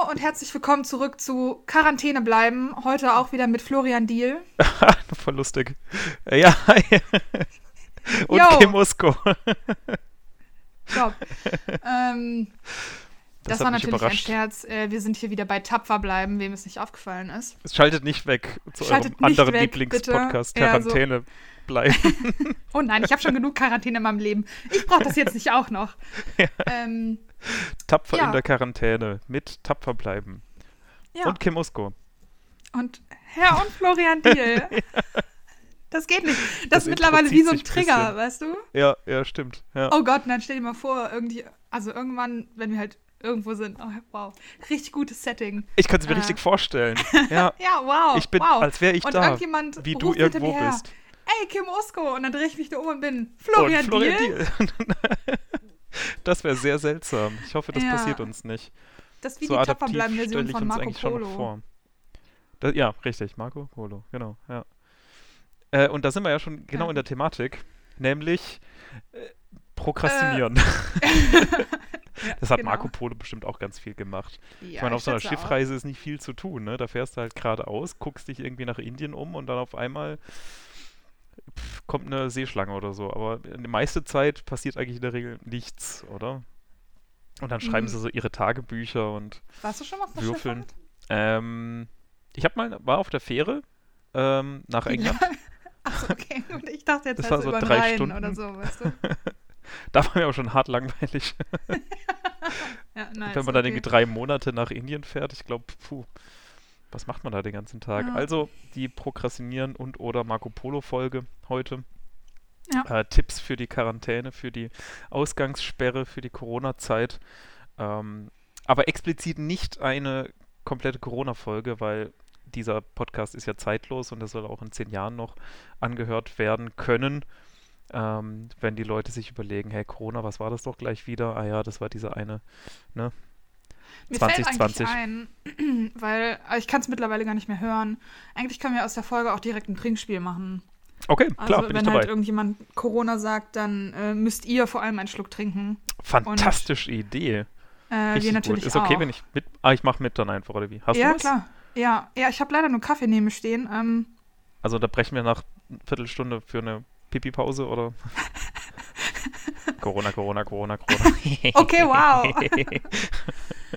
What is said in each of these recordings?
Hallo und herzlich willkommen zurück zu Quarantäne bleiben. Heute auch wieder mit Florian Diel. Voll lustig. Äh, Ja, und Yo. Kim Usko. Top. ähm, das, hat war natürlich überrascht. ein Scherz. Äh, wir sind hier wieder bei Tapfer bleiben, wem es nicht aufgefallen ist. Es Schaltet nicht weg zu Schaltet eurem anderen weg, Lieblingspodcast. Ja, so. Quarantäne bleiben. Oh nein, ich habe schon genug Quarantäne in meinem Leben. Ich brauche das jetzt nicht auch noch. Ähm, Tapfer Ja. in der Quarantäne. Mit Tapfer bleiben. ja. Und Kim Usko. Und Herr und Florian Diel. Das geht nicht. Das, Das ist mittlerweile wie so ein Trigger, ein weißt du? Ja, ja, stimmt. Ja. Oh Gott, dann stell dir mal vor, irgendwie, also irgendwann, wenn wir halt irgendwo sind, oh wow, richtig gutes Setting. Ich kann es mir äh. richtig vorstellen. Ja, Ja, wow. ich bin, wow. als wäre ich und da, irgendjemand wie du irgendwo bist. Ey, Kim Usko. Und dann drehe ich mich da um und bin Florian, und Florian Diel. Diel. Das wäre sehr seltsam. Ich hoffe, das Ja. passiert uns nicht. Das wie so die ich von Marco eigentlich schon Polo. Das, ja, richtig, Marco Polo, genau, ja. Äh, und da sind wir ja schon genau Ja. in der Thematik, nämlich äh, Prokrastinieren. Ja, das hat genau. Marco Polo bestimmt auch ganz viel gemacht. Ja, ich meine, auf so einer schätze auch. Schiffreise ist nicht viel zu tun, ne? Da fährst du halt geradeaus, guckst dich irgendwie nach Indien um und dann auf einmal pff, kommt eine Seeschlange oder so. Aber die meiste Zeit passiert eigentlich in der Regel nichts, oder? Und dann schreiben Mhm. sie so ihre Tagebücher und Warst du schon mal auf der Würfeln. Ähm, ich habe mal, war auf der Fähre ähm, nach England. Achso, okay. Und ich dachte jetzt Das halt war so über drei Rhein Stunden. oder so, weißt du? Da war mir aber schon hart langweilig. Ja, nice, Wenn man dann okay. irgendwie drei Monate nach Indien fährt, ich glaube, puh, was macht man da den ganzen Tag? Ja. Also die Prokrastinieren und oder Marco Polo Folge heute. Ja. Äh, Tipps für die Quarantäne, für die Ausgangssperre, für die Corona-Zeit. Ähm, aber explizit nicht eine komplette Corona-Folge, weil dieser Podcast ist ja zeitlos und der soll auch in zehn Jahren noch angehört werden können. Ähm, wenn die Leute sich überlegen, hey Corona, was war das doch gleich wieder? Ah ja, das war diese eine, ne? Mir fällt 2020. eigentlich ein, weil äh, ich kann es mittlerweile gar nicht mehr hören. Eigentlich können wir aus der Folge auch direkt ein Trinkspiel machen. Okay, Also klar, bin wenn ich dabei. halt irgendjemand Corona sagt, dann äh, müsst ihr vor allem einen Schluck trinken. Fantastische Idee. Äh, wir natürlich gut. Ist okay, auch. wenn ich mit. Ah, ich mache mit dann einfach, oder wie? Hast ja, du was? klar. Ja, ja, ich habe leider nur Kaffee neben mir stehen. Ähm, Also da brechen wir nach einer Viertelstunde für eine Pipi-Pause oder? Corona, Corona, Corona, Corona. Okay, wow.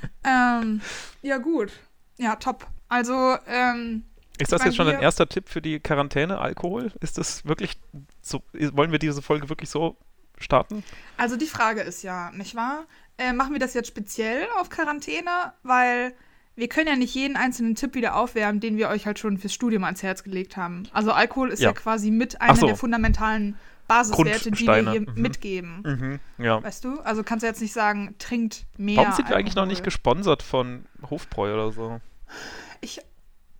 ähm, ja, gut. Ja, top. Also, ähm, Ist das jetzt schon ein erster Tipp für die Quarantäne, Alkohol? Ist das wirklich so, wollen wir diese Folge wirklich so starten? also die Frage ist ja, nicht wahr? Äh, machen wir das jetzt speziell auf Quarantäne? Weil wir können ja nicht jeden einzelnen Tipp wieder aufwärmen, den wir euch halt schon fürs Studium ans Herz gelegt haben. Also Alkohol ist ja, Ja. quasi mit einer so. der fundamentalen Basiswerte, die wir Grundsteine. hier Mhm. mitgeben. Mhm, ja. Weißt du? Also kannst du jetzt nicht sagen, trinkt mehr. Warum sind wir eigentlich noch nicht gesponsert von Hofbräu oder so? Ich,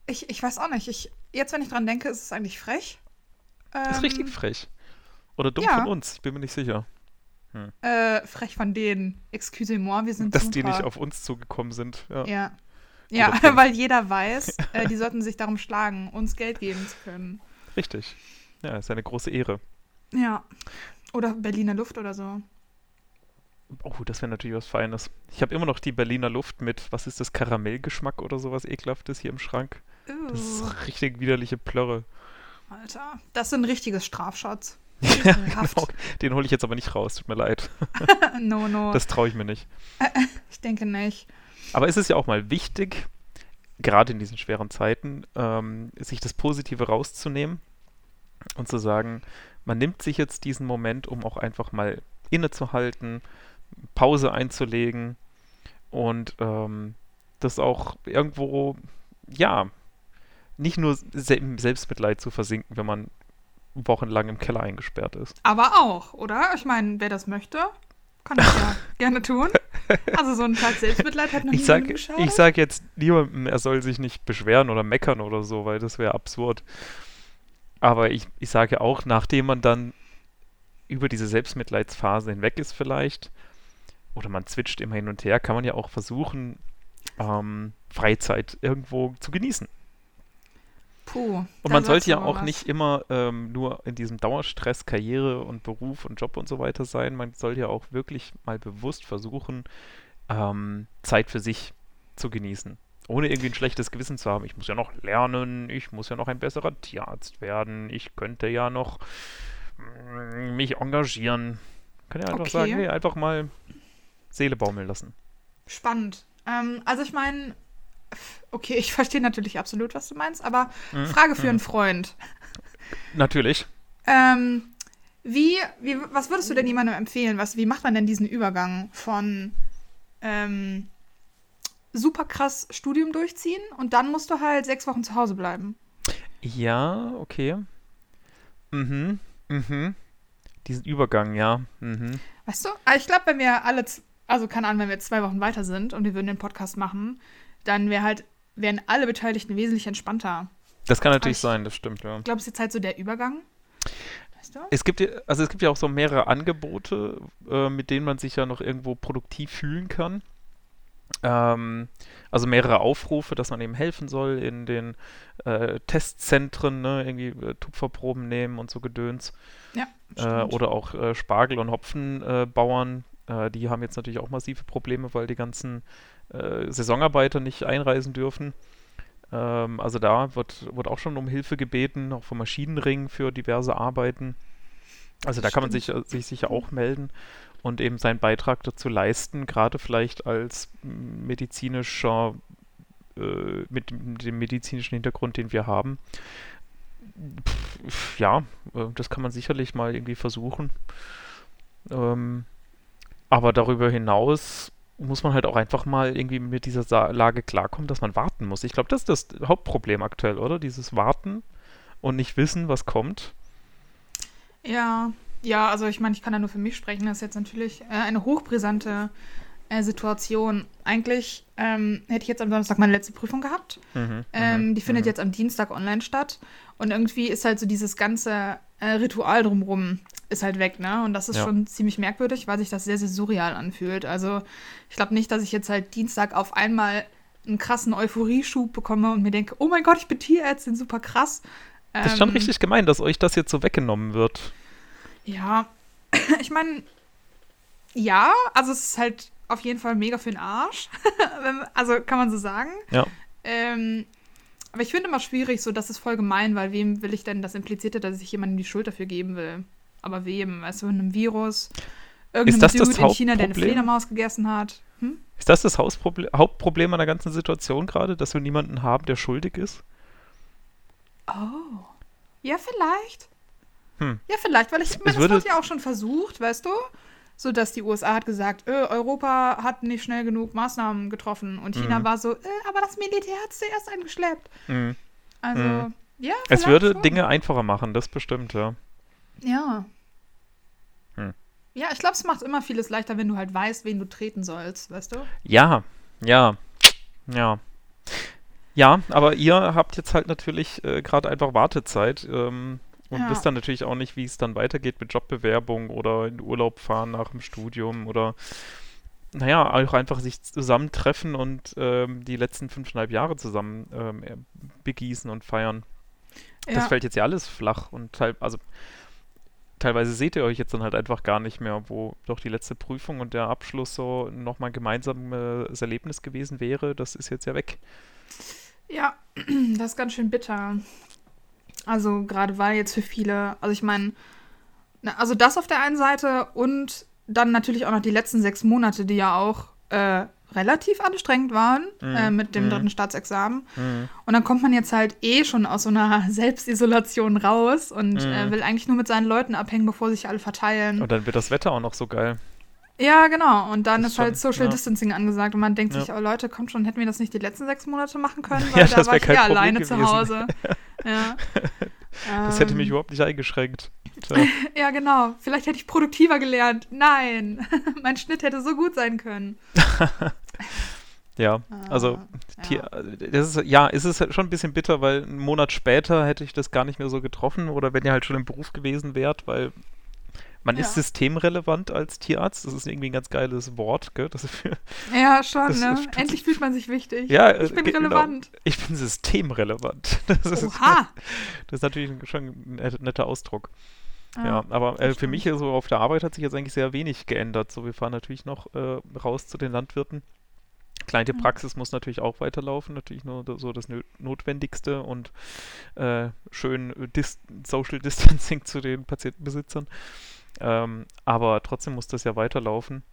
ich, ich weiß auch nicht. Ich, jetzt, wenn ich dran denke, ist es eigentlich frech. Ähm, Ist richtig frech. Oder dumm ja. von uns, ich bin mir nicht sicher. Äh, frech von denen. Excusez-moi, wir sind Dass super. die nicht auf uns zugekommen sind. Ja. Ja. Ja, weil jeder weiß, äh, die sollten sich darum schlagen, uns Geld geben zu können. Richtig. Ja, ist eine große Ehre. Ja. Oder Berliner Luft oder so. Oh, das wäre natürlich was Feines. Ich habe immer noch die Berliner Luft mit, was ist das, Karamellgeschmack oder sowas ekelhaftes hier im Schrank. Das Uh, ist richtig widerliche Plörre. Alter. Das sind richtiges Strafschatz. Ja, genau. Den hole ich jetzt aber nicht raus, tut mir leid. no, no. Das traue ich mir nicht. ich denke nicht. Aber es ist ja auch mal wichtig, gerade in diesen schweren Zeiten, ähm, sich das Positive rauszunehmen und zu sagen, man nimmt sich jetzt diesen Moment, um auch einfach mal innezuhalten, Pause einzulegen und ähm, das auch irgendwo, ja, nicht nur se im Selbstmitleid zu versinken, wenn man wochenlang im Keller eingesperrt ist. Aber auch, oder? Ich meine, wer das möchte, kann das ja gerne tun. Also so ein Tag Selbstmitleid hat noch Ich sag, geschadet. ich sag jetzt niemandem, er soll sich nicht beschweren oder meckern oder so, weil das wäre absurd. Aber ich, ich sage auch, nachdem man dann über diese Selbstmitleidsphase hinweg ist vielleicht, oder man zwitscht immer hin und her, kann man ja auch versuchen, ähm, Freizeit irgendwo zu genießen. Puh. Und man sollte ja auch was. nicht immer ähm, nur in diesem Dauerstress Karriere und Beruf und Job und so weiter sein. Man soll ja auch wirklich mal bewusst versuchen, ähm, Zeit für sich zu genießen. Ohne irgendwie ein schlechtes Gewissen zu haben. Ich muss ja noch lernen, ich muss ja noch ein besserer Tierarzt werden, ich könnte ja noch mm, mich engagieren. Kann ja einfach Okay. sagen, hey, einfach mal Seele baumeln lassen. Spannend. Ähm, also ich meine, okay, ich verstehe natürlich absolut, was du meinst, aber Mhm. Frage für Mhm. einen Freund. Natürlich. Ähm, wie, wie, was würdest du denn jemandem empfehlen? Was, wie macht man denn diesen Übergang von ähm, super krass Studium durchziehen und dann musst du halt sechs Wochen zu Hause bleiben? Ja, okay. Mhm. Mhm. Diesen Übergang, ja. Mhm. Weißt du? Aber Ich glaube, wenn wir alle, also keine Ahnung, wenn wir jetzt zwei Wochen weiter sind und wir würden den Podcast machen, dann wäre halt, wären alle Beteiligten wesentlich entspannter. Das kann natürlich Ich- sein, das stimmt, ja. Ich glaube, es ist jetzt halt so der Übergang. Weißt du? Es gibt ja, also es gibt ja auch so mehrere Angebote, äh, mit denen man sich ja noch irgendwo produktiv fühlen kann. Ähm, also mehrere Aufrufe, dass man eben helfen soll in den äh, Testzentren, ne, irgendwie äh, Tupferproben nehmen und so Gedöns. Ja, Äh, oder auch äh, Spargel- und Hopfenbauern, äh, die haben jetzt natürlich auch massive Probleme, weil die ganzen äh, Saisonarbeiter nicht einreisen dürfen. Ähm, also da wird, wird auch schon um Hilfe gebeten, auch vom Maschinenring für diverse Arbeiten. Also da kann man sich, sich sicher auch melden und eben seinen Beitrag dazu leisten, gerade vielleicht als medizinischer, äh, mit dem medizinischen Hintergrund, den wir haben. Pff, ja, äh, das kann man sicherlich mal irgendwie versuchen. Ähm, aber darüber hinaus muss man halt auch einfach mal irgendwie mit dieser Sa Lage klarkommen, dass man warten muss. Ich glaube, das ist das Hauptproblem aktuell, oder? Dieses Warten und nicht wissen, was kommt. Ja, ja, also ich meine, ich kann da nur für mich sprechen. Das ist jetzt natürlich äh, eine hochbrisante äh, Situation. Eigentlich ähm, hätte ich jetzt am Donnerstag meine letzte Prüfung gehabt. Mhm, Ähm, mhm, die findet mhm. jetzt am Dienstag online statt. Und irgendwie ist halt so dieses ganze äh, Ritual drumrum ist halt weg, ne? Und das ist Ja. schon ziemlich merkwürdig, weil sich das sehr, sehr surreal anfühlt. Also ich glaube nicht, dass ich jetzt halt Dienstag auf einmal einen krassen Euphorieschub bekomme und mir denke, oh mein Gott, ich bin Tierärztin, super krass. Das ist schon Ähm, richtig gemein, dass euch das jetzt so weggenommen wird. Ja, ich meine, ja, also es ist halt auf jeden Fall mega für den Arsch. Also kann man so sagen. Ja. Ähm, aber ich finde immer schwierig, so das ist voll gemein, weil wem will ich denn das implizierte, dass ich jemandem die Schuld dafür geben will? Aber wem? Weißt du, einem Virus? Irgendeinem das das Dude in China, der eine? Fledermaus gegessen hat? Hm? Ist das das Hausproble Hauptproblem an der ganzen Situation gerade, dass wir niemanden haben, der schuldig ist? Oh. Ja, vielleicht. Hm. Ja, vielleicht, weil ich, meine, es das wird ja auch schon versucht, weißt du? So dass die USA hat gesagt, äh, Europa hat nicht schnell genug Maßnahmen getroffen und China Mhm. war so, äh, aber das Militär hat es zuerst eingeschleppt. Mhm. Also, Mhm. ja, Es würde schon. Dinge einfacher machen, das bestimmt, ja. Ja. Hm. Ja, ich glaube, es macht immer vieles leichter, wenn du halt weißt, wen du treten sollst, weißt du? Ja, ja, ja. Ja, aber ihr habt jetzt halt natürlich äh, gerade einfach Wartezeit ähm, und Ja. wisst dann natürlich auch nicht, wie es dann weitergeht mit Jobbewerbung oder in Urlaub fahren nach dem Studium oder naja, auch einfach sich zusammentreffen und ähm, die letzten fünfeinhalb Jahre zusammen ähm, äh, begießen und feiern. Das Ja. fällt jetzt ja alles flach und teil, also teilweise seht ihr euch jetzt dann halt einfach gar nicht mehr, wo doch die letzte Prüfung und der Abschluss so nochmal ein gemeinsames Erlebnis gewesen wäre, das ist jetzt ja weg. Ja, das ist ganz schön bitter. Also gerade weil jetzt für viele, also ich meine, also das auf der einen Seite und dann natürlich auch noch die letzten sechs Monate, die ja auch äh, relativ anstrengend waren Mhm, äh, mit dem mhm. dritten Staatsexamen. Mhm. Und dann kommt man jetzt halt eh schon aus so einer Selbstisolation raus und äh, Mhm. will eigentlich nur mit seinen Leuten abhängen, bevor sich alle verteilen. Und dann wird das Wetter auch noch so geil. Ja, genau. Und dann Das ist ist halt schon- Social ja. Distancing angesagt und man denkt Ja. sich, oh Leute, kommt schon, hätten wir das nicht die letzten sechs Monate machen können? Ja, Weil da das war ich eher Problem alleine zu gewesen. Hause. ja. Das hätte mich Ähm, überhaupt nicht eingeschränkt. Tja. Ja, genau. Vielleicht hätte ich produktiver gelernt. Nein, mein Schnitt hätte so gut sein können. ja, also Ah, Tier, ja. das ist, ja, es ist halt schon ein bisschen bitter, weil einen Monat später hätte ich das gar nicht mehr so getroffen oder wenn ihr halt schon im Beruf gewesen wärt, weil man ist Ja. systemrelevant als Tierarzt. Das ist irgendwie ein ganz geiles Wort, gell? Das ist für, ja, schon, das- ne? das Endlich fühlt man sich wichtig. Ja, äh, ich bin ge- genau. relevant. ich bin systemrelevant. Das ist, Oha! das ist natürlich schon ein net- netter Ausdruck. Ja, Ja. aber äh, für mich stimmt. so auf der Arbeit hat sich jetzt eigentlich sehr wenig geändert. So, wir fahren natürlich noch äh, raus zu den Landwirten. Kleine Praxis muss natürlich auch weiterlaufen, natürlich nur so das Notwendigste und äh, schön Dis Social Distancing zu den Patientenbesitzern. Ähm, aber trotzdem muss das ja weiterlaufen.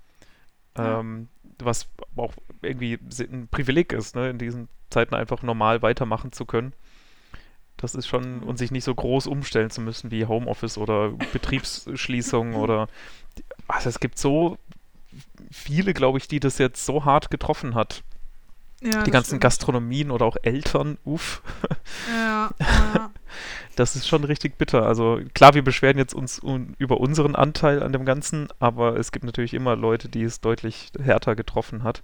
Ähm, was auch irgendwie ein Privileg ist, ne, in diesen Zeiten einfach normal weitermachen zu können. Das ist schon, und sich nicht so groß umstellen zu müssen wie Homeoffice oder Betriebsschließungen oder also es gibt so viele, glaube ich, die das jetzt so hart getroffen hat. Ja, die ganzen stimmt. Gastronomien oder auch Eltern, uff. Ja, ja. Das ist schon richtig bitter. Also klar, wir beschweren jetzt uns un über unseren Anteil an dem Ganzen, aber es gibt natürlich immer Leute, die es deutlich härter getroffen hat.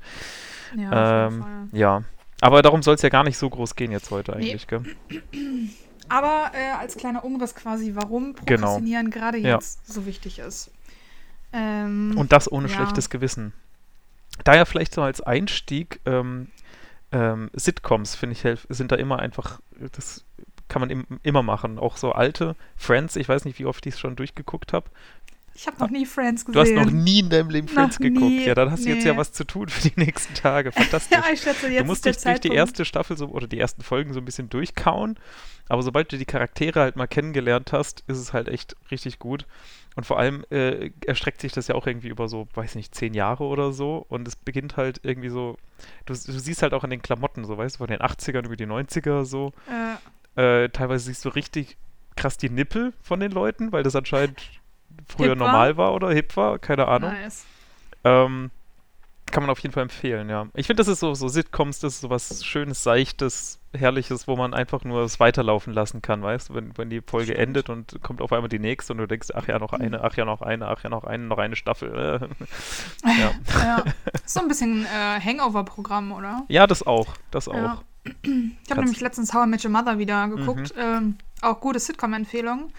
Ja, ähm, ja. aber darum soll es ja gar nicht so groß gehen jetzt heute eigentlich, nee. gell? Aber äh, als kleiner Umriss quasi, warum genau. Prokrastinieren genau. gerade jetzt ja. so wichtig ist. Ähm, Und das ohne ja. schlechtes Gewissen. Daher vielleicht so als Einstieg, ähm, ähm, Sitcoms, finde ich, sind da immer einfach, das kann man im, immer machen. Auch so alte Friends, ich weiß nicht, wie oft ich es schon durchgeguckt habe. Ich habe noch nie Friends gesehen. Du hast noch nie in deinem Leben Friends noch geguckt. Nie. Ja, dann hast nee. du jetzt ja was zu tun für die nächsten Tage. Fantastisch. ja, ich schätze, jetzt du musst dich durch die erste Staffel so, oder die ersten Folgen so ein bisschen durchkauen. Aber sobald du die Charaktere halt mal kennengelernt hast, ist es halt echt richtig gut. Und vor allem äh, erstreckt sich das ja auch irgendwie über so, weiß nicht, zehn Jahre oder so. Und es beginnt halt irgendwie so, du, du siehst halt auch an den Klamotten, so weißt du, von den 80ern über die 90er so. Äh. Äh, teilweise siehst du richtig krass die Nippel von den Leuten, weil das anscheinend früher hip normal war oder hip war, keine Ahnung. Nice. Ähm, kann man auf jeden Fall empfehlen, ja. Ich finde, das ist so, so Sitcoms, das ist so was Schönes, Seichtes, Herrliches, wo man einfach nur es weiterlaufen lassen kann, weißt du, wenn, wenn die Folge Stimmt. endet und kommt auf einmal die nächste und du denkst, ach ja, noch mhm. eine, ach ja, noch eine, ach ja, noch eine, noch eine Staffel. ja. ja. So ein bisschen äh, Hangover-Programm, oder? Ja, das auch, das auch. Ja. Ich habe nämlich letztens How I Met Your Mother wieder geguckt. Mhm. Ähm, auch gute Sitcom-Empfehlung.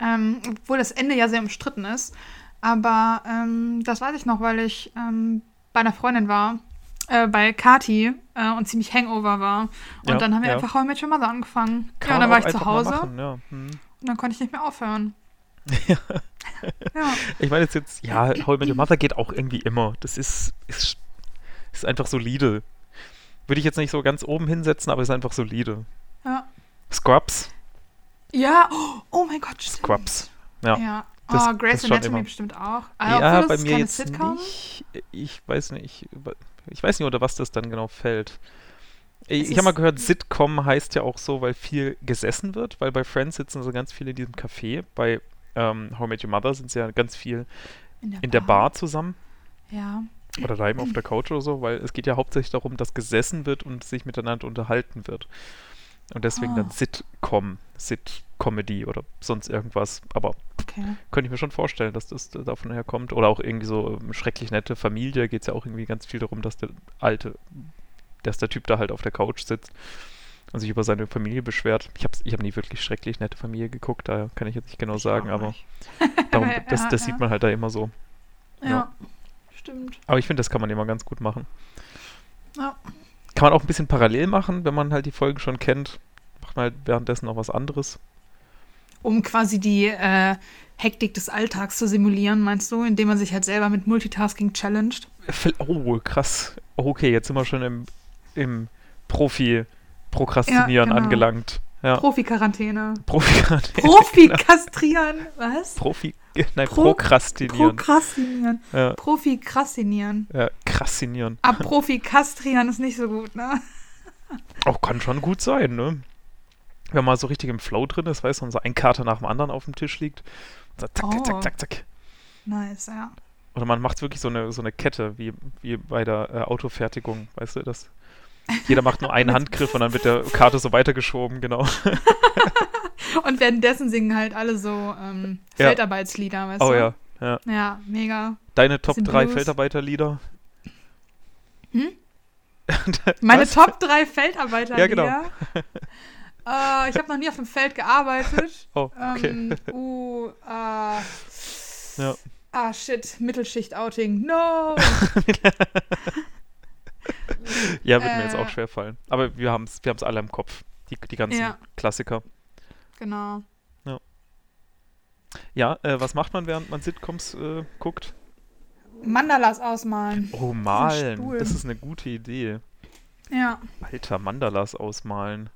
Ähm, obwohl das Ende ja sehr umstritten ist. Aber ähm, das weiß ich noch, weil ich ähm, bei einer Freundin war, äh, bei Kati äh, und ziemlich Hangover war. Und ja, dann haben wir ja. einfach How I Met Your Mother angefangen. Kann ja, und dann war ich zu Hause. Machen, ja. hm. Und dann konnte ich nicht mehr aufhören. ja. ja. Ich meine jetzt, jetzt, ja, How I Met Your Mother geht auch irgendwie immer. Das ist, ist, ist einfach solide. Würde ich jetzt nicht so ganz oben hinsetzen, aber ist einfach solide. Ja. Scrubs. Ja, oh, oh mein Gott, stimmt. Scrubs. Ja. ja. Das, oh, Grey's Anatomy bestimmt auch. Ah, ja, bei mir jetzt Sitcom? nicht. Ich weiß nicht. Ich weiß nicht, unter was das dann genau fällt. Ich, ich habe mal gehört, Sitcom heißt ja auch so, weil viel gesessen wird, weil bei Friends sitzen so ganz viele in diesem Café. Bei ähm, How I Met Your Mother sind sie ja ganz viel in der, in der Bar. Bar zusammen. Ja. Oder daheim auf der Couch oder so, weil es geht ja hauptsächlich darum, dass gesessen wird und sich miteinander unterhalten wird. Und deswegen oh. dann Sitcom, Sit-Comedy oder sonst irgendwas. Aber okay. könnte ich mir schon vorstellen, dass das davon herkommt. Oder auch irgendwie so ähm, schrecklich nette Familie. Geht es ja auch irgendwie ganz viel darum, dass der alte, dass der Typ da halt auf der Couch sitzt und sich über seine Familie beschwert. Ich habe ich hab nie wirklich schrecklich nette Familie geguckt, daher kann ich jetzt nicht genau ich sagen, aber darum, das, das ja, sieht man halt da immer so. Ja, ja. Stimmt. Aber ich finde, das kann man immer ganz gut machen. Ja. Kann man auch ein bisschen parallel machen, wenn man halt die Folgen schon kennt. Macht man halt währenddessen noch was anderes. Um quasi die äh, Hektik des Alltags zu simulieren, meinst du? Indem man sich halt selber mit Multitasking challenged? Oh, krass. Okay, jetzt sind wir schon im, im Profi-Prokrastinieren ja, genau. angelangt. Ja. Profi-Quarantäne. Profi-Quarantäne. Profi-Kastrieren. Was? Profi. Nein, Pro Prokrastinieren. Prokrastinieren. Ja. Profi-krassinieren. Ja, krassinieren. Ab Profi-kastrieren ist nicht so gut, ne? Auch kann schon gut sein, ne? Wenn man so richtig im Flow drin ist, weißt du, und so ein Kater nach dem anderen auf dem Tisch liegt. So zack, oh. zack, zack, zack. Nice, ja. Oder man macht wirklich so eine, so eine Kette, wie, wie bei der äh, Autofertigung, weißt du, das jeder macht nur einen Handgriff und dann wird der Karte so weitergeschoben, genau. und währenddessen singen halt alle so ähm, ja. Feldarbeitslieder, weißt oh, du? Oh ja, ja. Ja, mega. Deine Top 3 Feldarbeiterlieder? Hm? Meine Top 3 Feldarbeiterlieder? Ja, genau. uh, ich habe noch nie auf dem Feld gearbeitet. Oh, okay. Ähm, uh, uh, ja. Ah, shit, Mittelschicht-Outing. No! Ja, wird äh, mir jetzt auch äh. schwer fallen. Aber wir haben es wir alle im Kopf. Die, die ganzen ja. Klassiker. Genau. Ja. Ja, äh, was macht man, während man Sitcoms äh, guckt? Mandalas ausmalen. Oh, malen. Das ist eine gute Idee. Ja. Alter, Mandalas ausmalen.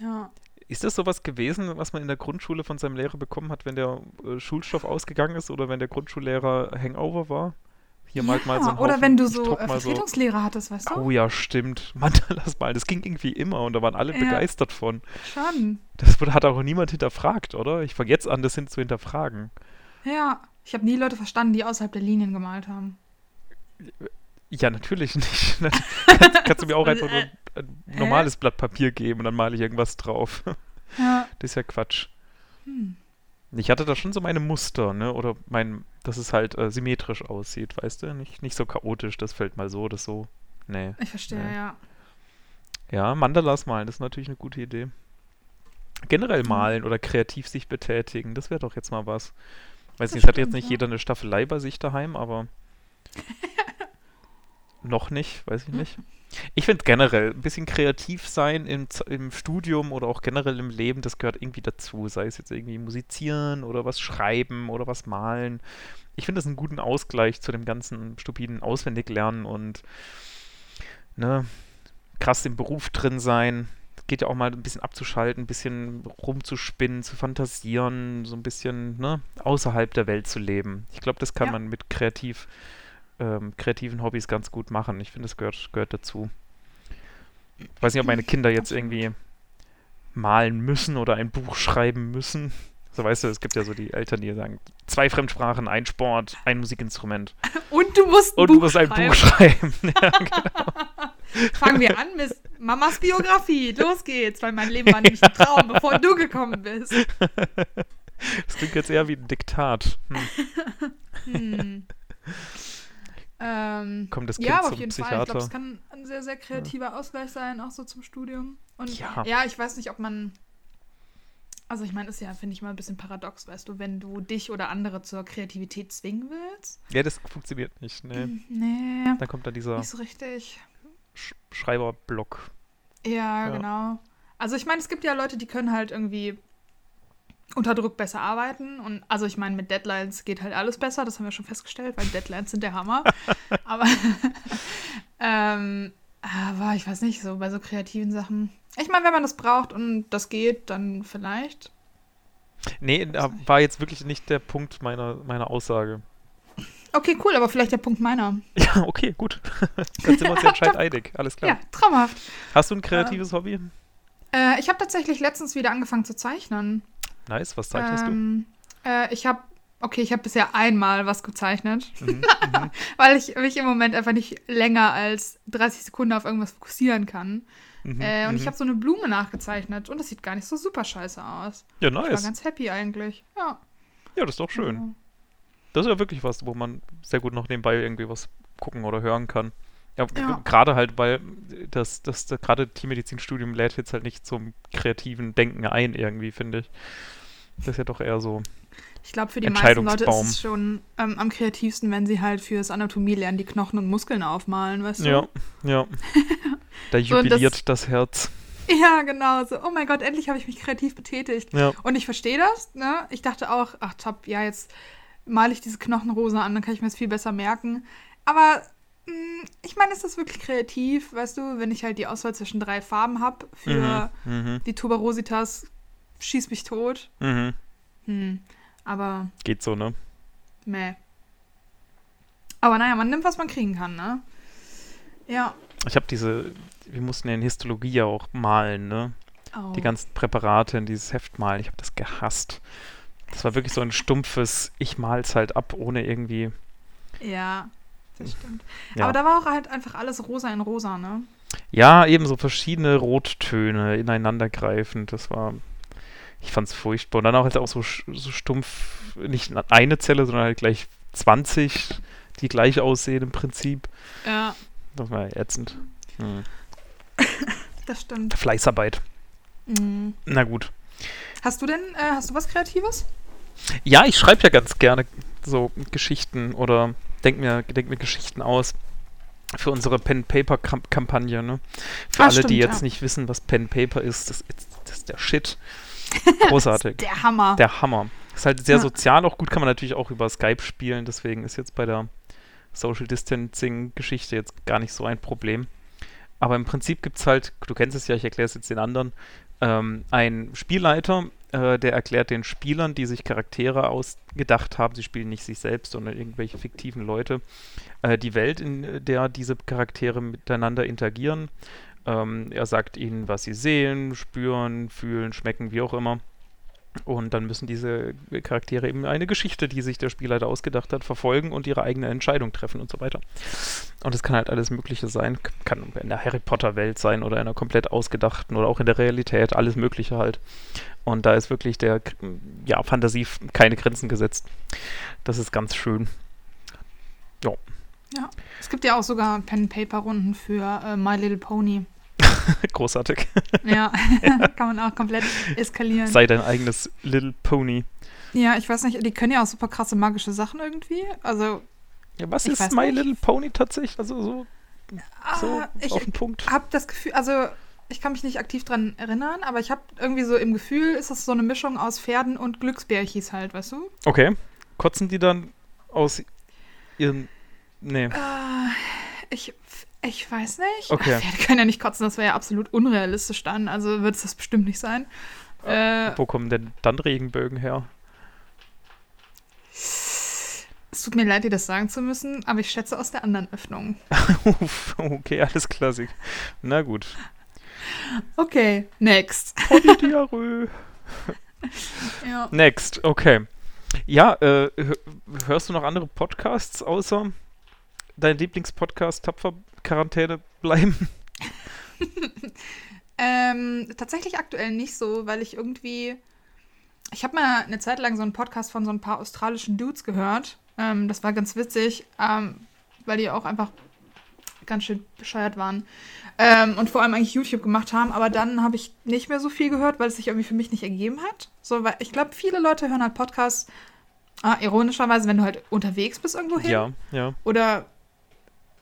Ja. Ist das sowas gewesen, was man in der Grundschule von seinem Lehrer bekommen hat, wenn der äh, Schulstoff ausgegangen ist oder wenn der Grundschullehrer Hangover war? Hier ja, mal so Oder wenn du so äh, Vertretungslehrer so. hattest, weißt du? Oh ja, stimmt. Mandalas malen, das ging irgendwie immer und da waren alle ja. begeistert von. Schon. Das hat auch niemand hinterfragt, oder? Ich fange jetzt an, das hin zu hinterfragen. Ja, ich habe nie Leute verstanden, die außerhalb der Linien gemalt haben. Ja, natürlich nicht. kannst, kannst, du mir auch einfach nur ein normales Blatt Papier geben und dann male ich irgendwas drauf. Ja. Das ist ja Quatsch. Hm. Ich hatte da schon so meine Muster, ne? Oder mein, dass es halt äh, symmetrisch aussieht, weißt du? Nicht, nicht so chaotisch, das fällt mal so oder so. Nee. Ich verstehe, nee. ja. Ja, Mandalas malen, das ist natürlich eine gute Idee. Generell hm. malen oder kreativ sich betätigen, das wäre doch jetzt mal was. Weiß nicht, es hat jetzt nicht jeder eine Staffelei bei sich daheim, aber noch nicht, weiß ich nicht. Ich finde generell ein bisschen kreativ sein im, im Studium oder auch generell im Leben, das gehört irgendwie dazu. Sei es jetzt irgendwie musizieren oder was schreiben oder was malen. Ich finde das einen guten Ausgleich zu dem ganzen stupiden Auswendiglernen und ne, krass im Beruf drin sein. Geht ja auch mal ein bisschen abzuschalten, ein bisschen rumzuspinnen, zu fantasieren, so ein bisschen ne, außerhalb der Welt zu leben. Ich glaube, das kann ja. man mit kreativ ähm, kreativen Hobbys ganz gut machen. Ich finde, es gehört, gehört dazu. Ich weiß nicht, ob meine Kinder jetzt irgendwie malen müssen oder ein Buch schreiben müssen. So weißt du, es gibt ja so die Eltern, die sagen, zwei Fremdsprachen, ein Sport, ein Musikinstrument. Und du musst ein, Und Buch, du musst ein schreiben. Buch schreiben. ja, genau. Fangen wir an mit Mamas Biografie. Los geht's, weil mein Leben war nämlich ein Traum, bevor du gekommen bist. Das klingt jetzt eher wie ein Diktat. Hm. hm. Ähm, Kommt das Kind ja, aber auf jeden Psychiater. Fall. Ich glaube, es kann ein sehr, sehr kreativer ja. Ausgleich sein, auch so zum Studium. Und ja, ja ich weiß nicht, ob man. Also ich meine, ist ja, finde ich mal ein bisschen paradox, weißt du, wenn du dich oder andere zur Kreativität zwingen willst. Ja, das funktioniert nicht, ne? Mm, nee. Dann kommt da dieser nicht so richtig. Sch Schreiberblock. Ja, ja, genau. Also ich meine, es gibt ja Leute, die können halt irgendwie unter Druck besser arbeiten. Und also ich meine, mit Deadlines geht halt alles besser, das haben wir schon festgestellt, weil Deadlines sind der Hammer. aber, ähm, aber ich weiß nicht, so bei so kreativen Sachen. Ich meine, wenn man das braucht und das geht, dann vielleicht. Nee, da war jetzt wirklich nicht der Punkt meiner, meiner Aussage. Okay, cool, aber vielleicht der Punkt meiner. Ja, okay, gut. Dann sind wir uns ja entscheidend einig. Alles klar. Ja, traumhaft. Hast du ein kreatives äh, Hobby? Äh, ich habe tatsächlich letztens wieder angefangen zu zeichnen. Nice, was zeichnest ähm, du? Äh, ich habe, okay, ich habe bisher einmal was gezeichnet, mhm, mhm. weil ich mich im Moment einfach nicht länger als 30 Sekunden auf irgendwas fokussieren kann. Mhm, äh, und ich mhm. habe so eine Blume nachgezeichnet und das sieht gar nicht so super scheiße aus. Ja, nice. Ich war ganz happy eigentlich. Ja. Ja, das ist doch schön. Ja. Das ist ja wirklich was, wo man sehr gut noch nebenbei irgendwie was gucken oder hören kann. Ja, ja. gerade halt, weil das, das, das gerade Tiermedizinstudium lädt jetzt halt nicht zum kreativen Denken ein, irgendwie, finde ich. Das ist ja doch eher so. Ich glaube, für die meisten Leute ist es schon ähm, am kreativsten, wenn sie halt fürs Anatomie lernen, die Knochen und Muskeln aufmalen, weißt du? Ja, ja. da jubiliert so, das, das, Herz. Ja, genau. So, oh mein Gott, endlich habe ich mich kreativ betätigt. Ja. Und ich verstehe das, ne? Ich dachte auch, ach top, ja, jetzt male ich diese Knochenrose an, dann kann ich mir das viel besser merken. Aber mh, mm, ich meine, ist das wirklich kreativ, weißt du, wenn ich halt die Auswahl zwischen drei Farben habe für mhm, mhm. die Tuberositas schieß mich tot. Mhm. Hm. Aber. Geht so, ne? Meh. Aber naja, man nimmt, was man kriegen kann, ne? Ja. Ich habe diese, wir mussten ja in Histologie ja auch malen, ne? Oh. Die ganzen Präparate in dieses Heft malen. Ich habe das gehasst. Das war wirklich so ein stumpfes, ich mal's halt ab, ohne irgendwie. Ja, das stimmt. Ja. Aber da war auch halt einfach alles rosa in rosa, ne? Ja, eben so verschiedene Rottöne ineinandergreifend. Das war ich fand es furchtbar. Und dann auch halt auch so, so stumpf, nicht eine Zelle, sondern halt gleich 20, die gleich aussehen im Prinzip. Ja. Das war ätzend. Hm. Das stimmt. Fleißarbeit. Mhm. Na gut. Hast du denn, äh, hast du was Kreatives? Ja, ich schreibe ja ganz gerne so Geschichten oder denk mir, denk mir Geschichten aus für unsere Pen-Paper-Kampagne. Ne? Für ah, alle, stimmt, die jetzt ja. nicht wissen, was Pen-Paper ist, das, das ist der Shit. Großartig. der Hammer. Der Hammer. Ist halt sehr sozial auch gut, kann man natürlich auch über Skype spielen, deswegen ist jetzt bei der Social Distancing-Geschichte jetzt gar nicht so ein Problem. Aber im Prinzip gibt es halt, du kennst es ja, ich erkläre es jetzt den anderen, ähm, ein Spielleiter, äh, der erklärt den Spielern, die sich Charaktere ausgedacht haben, sie spielen nicht sich selbst, sondern irgendwelche fiktiven Leute, äh, die Welt, in der diese Charaktere miteinander interagieren. Ähm, er sagt ihnen, was sie sehen, spüren, fühlen, schmecken, wie auch immer. Und dann müssen diese Charaktere eben eine Geschichte, die sich der Spielleiter ausgedacht hat, verfolgen und ihre eigene Entscheidung treffen und so weiter. Und es kann halt alles Mögliche sein. Kann in der Harry Potter-Welt sein oder in einer komplett ausgedachten oder auch in der Realität, alles Mögliche halt. Und da ist wirklich der ja, Fantasie keine Grenzen gesetzt. Das ist ganz schön. Ja. Ja. Es gibt ja auch sogar Pen-Paper-Runden für äh, My Little Pony. Großartig. Ja, kann man auch komplett eskalieren. Sei dein eigenes Little Pony. Ja, ich weiß nicht, die können ja auch super krasse magische Sachen irgendwie. Also. Ja, was ist My nicht. Little Pony tatsächlich? Also so, so ah, auf den Punkt. Ich habe das Gefühl, also ich kann mich nicht aktiv dran erinnern, aber ich habe irgendwie so im Gefühl, ist das so eine Mischung aus Pferden und Glücksbärchis halt, weißt du? Okay. Kotzen die dann aus ihren. Nee. Uh, ich ich weiß nicht. Okay. Ach, Pferde können ja nicht kotzen, das wäre ja absolut unrealistisch dann. Also wird es das bestimmt nicht sein. Äh, Wo kommen denn dann Regenbögen her? Es tut mir leid, dir das sagen zu müssen, aber ich schätze aus der anderen Öffnung. okay, alles klassik. Na gut. Okay, next. ja. Next, okay. Ja, äh, hörst du noch andere Podcasts außer dein Lieblingspodcast Tapfer Quarantäne bleiben? ähm, tatsächlich aktuell nicht so, weil ich irgendwie. Ich habe mal eine Zeit lang so einen Podcast von so ein paar australischen Dudes gehört. Ähm, das war ganz witzig, ähm, weil die auch einfach ganz schön bescheuert waren. Ähm, und vor allem eigentlich YouTube gemacht haben. Aber dann habe ich nicht mehr so viel gehört, weil es sich irgendwie für mich nicht ergeben hat. So, weil ich glaube, viele Leute hören halt Podcasts, ah, ironischerweise, wenn du halt unterwegs bist irgendwo hin. Ja, ja. Oder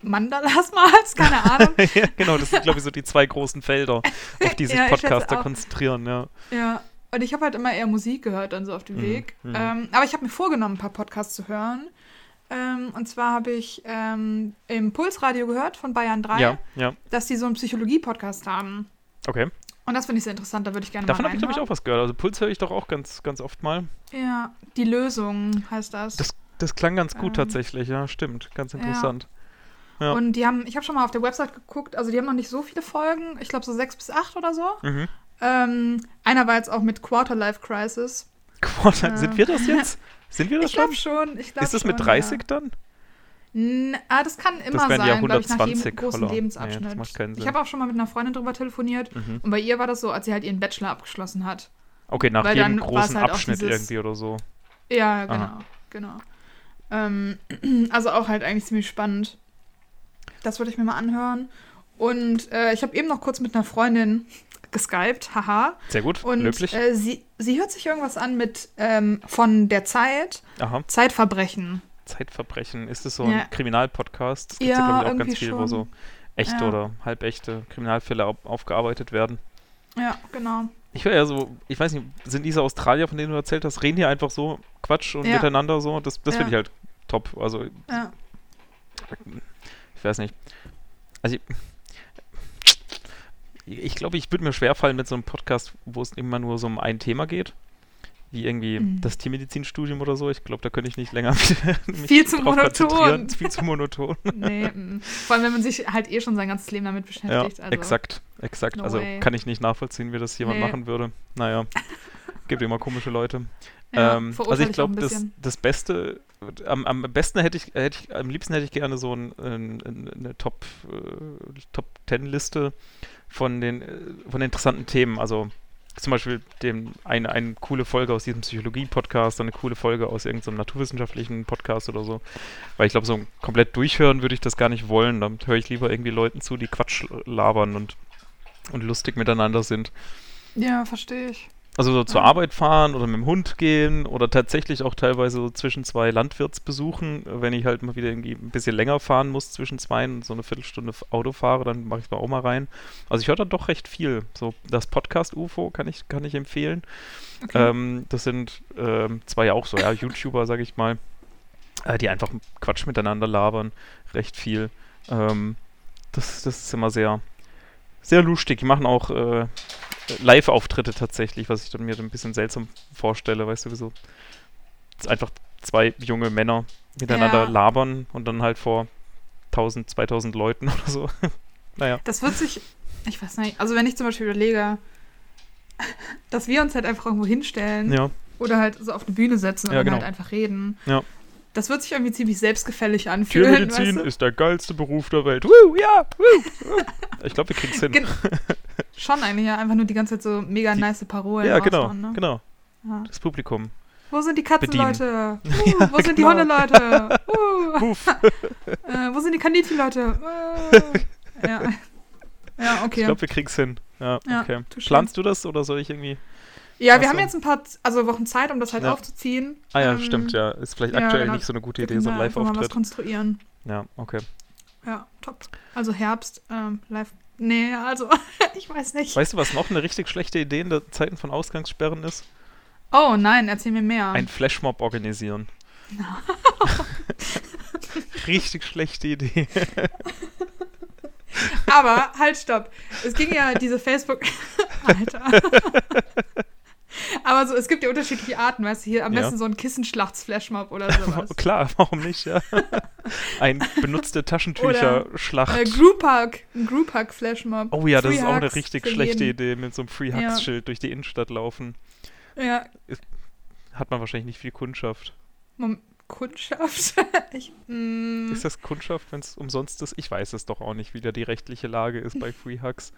Mandalas malst, keine Ahnung. ja, genau, das sind, glaube ich, so die zwei großen Felder, auf die sich ja, Podcaster konzentrieren, ja. Ja, und ich habe halt immer eher Musik gehört, dann so auf dem mhm. Weg. Mhm. Ähm, aber ich habe mir vorgenommen, ein paar Podcasts zu hören. Ähm, und zwar habe ich ähm, im Pulsradio gehört von Bayern 3, ja, ja. dass die so einen Psychologie-Podcast haben. Okay. Und das finde ich sehr interessant, da würde ich gerne Davon mal Davon habe ich, glaube ich, auch was gehört. Also Puls höre ich doch auch ganz, ganz oft mal. Ja, die Lösung heißt das. Das, das klang ganz gut ähm, tatsächlich, ja, stimmt. Ganz interessant. Ja. Ja. Und die haben, ich habe schon mal auf der Website geguckt, also die haben noch nicht so viele Folgen, ich glaube so sechs bis acht oder so. Mhm. Ähm, einer war jetzt auch mit Quarter Life Crisis. Quarter, äh, sind wir das jetzt? Sind wir das ich schon? schon? Ich glaube Ist das schon, mit 30 ja. dann? N ah, das kann immer das sein, glaube ich, nach jedem großen Holla. Lebensabschnitt. Nee, das macht keinen Sinn. Ich habe auch schon mal mit einer Freundin drüber telefoniert mhm. und bei ihr war das so, als sie halt ihren Bachelor abgeschlossen hat. Okay, nach Weil jedem großen halt Abschnitt dieses, irgendwie oder so. Ja, genau, Aha. genau. Ähm, also auch halt eigentlich ziemlich spannend. Das würde ich mir mal anhören. Und äh, ich habe eben noch kurz mit einer Freundin geskypt, haha. Sehr gut, und, löblich. Äh, sie, sie hört sich irgendwas an mit ähm, von der Zeit. Aha. Zeitverbrechen. Zeitverbrechen, ist das so ein ja. Kriminalpodcast? Das gibt ja, ja glaube ich, auch ganz viel, schon. wo so echte ja. oder halbechte Kriminalfälle auf, aufgearbeitet werden. Ja, genau. Ich höre ja so, ich weiß nicht, sind diese Australier, von denen du erzählt hast, reden hier einfach so Quatsch und miteinander so? Das, das finde ich halt top. Also, ja weiß nicht. Also ich, ich glaube, ich würde mir schwerfallen mit so einem Podcast, wo es immer nur so um ein Thema geht. Wie irgendwie mhm. das Tiermedizinstudium oder so. Ich glaube, da könnte ich nicht länger mich Viel zu monoton. Viel zu monoton. nee, mm. vor allem, wenn man sich halt eh schon sein ganzes Leben damit beschäftigt. Ja, also. exakt, exakt. No also way. kann ich nicht nachvollziehen, wie das jemand nee. machen würde. Naja, gibt immer komische Leute. Ja, ähm, also ich glaube, das, das Beste, am, am besten hätte ich, hätte ich, am liebsten hätte ich gerne so ein, ein, eine Top, äh, Top Ten Liste von den, äh, von den interessanten Themen. Also zum Beispiel dem, eine, eine coole Folge aus diesem Psychologie-Podcast, eine coole Folge aus irgendeinem naturwissenschaftlichen Podcast oder so. Weil ich glaube, so komplett durchhören würde ich das gar nicht wollen. Dann höre ich lieber irgendwie Leuten zu, die Quatsch labern und, und lustig miteinander sind. Ja, verstehe ich. Also so zur Arbeit fahren oder mit dem Hund gehen oder tatsächlich auch teilweise so zwischen zwei Landwirtsbesuchen. Wenn ich halt mal wieder irgendwie ein bisschen länger fahren muss zwischen zwei und so eine Viertelstunde Auto fahre, dann mache ich es mal auch mal rein. Also ich höre da doch recht viel. So das Podcast UFO kann ich, kann ich empfehlen. Okay. Ähm, das sind ähm, zwei auch so, ja, YouTuber, sag ich mal. äh, die einfach Quatsch miteinander labern, recht viel. Ähm, das, das ist immer sehr, sehr lustig. Die machen auch äh, Live-Auftritte tatsächlich, was ich dann mir ein bisschen seltsam vorstelle, weißt du, wieso? Einfach zwei junge Männer miteinander Ja. labern und dann halt vor 1000, 2000 Leuten oder so. naja. Das wird sich, ich weiß nicht, also wenn ich zum Beispiel überlege, dass wir uns halt einfach irgendwo hinstellen Ja, oder halt so auf eine Bühne setzen und Ja, dann genau. halt einfach reden. Ja. Das wird sich irgendwie ziemlich selbstgefällig anfühlen. Tiermedizin weißt du? ist der geilste Beruf der Welt. Woo, ja, woo. Ich glaube, wir kriegen es hin. Gen- Schon eigentlich, ja. Einfach nur die ganze Zeit so mega Die- nice Parolen ja, genau, ne? genau. Ja. Das Publikum. Wo sind die Katzenleute? Uh, Ja, wo sind genau. die Hundeleute? Uh, äh, wo sind die Kaninchenleute? Uh, ja. Ja, okay. Ich glaube, wir kriegen es hin. Ja, okay. touché. Planst du das oder soll ich irgendwie. Ja, wir Ach haben jetzt ein paar also Wochen Zeit, um das halt Ja. aufzuziehen. Ah ja, Ähm, stimmt, ja. Ist vielleicht ja, aktuell genau. nicht so eine gute Wir Idee, können so ein einfach mal was Live-Auftritt. konstruieren. Ja, okay. Ja, top. Also Herbst, ähm, live. Nee, also, ich weiß nicht. Weißt du, was noch eine richtig schlechte Idee in der Zeiten von Ausgangssperren ist? Oh nein, erzähl mir mehr. Ein Flashmob organisieren. richtig schlechte Idee. Aber halt, stopp. Es ging ja diese Facebook. Alter. Aber so, es gibt ja unterschiedliche Arten, weißt du, hier am Ja. besten so ein Kissenschlachts-Flashmob oder sowas. Klar, warum nicht, ja. Ein benutzte Taschentücher-Schlacht. Äh, Group Hug, ein Group Hug Flashmob. Oh ja, das Free ist auch eine richtig schlechte jeden. Idee, mit so einem Free Ja. Durch die Innenstadt laufen. Ja, Hat man wahrscheinlich nicht viel Kundschaft. Mom Kundschaft. ich, mm, Ist das Kundschaft, wenn es umsonst ist? Ich weiß es doch auch nicht, wie da die rechtliche Lage ist bei Free Hugs.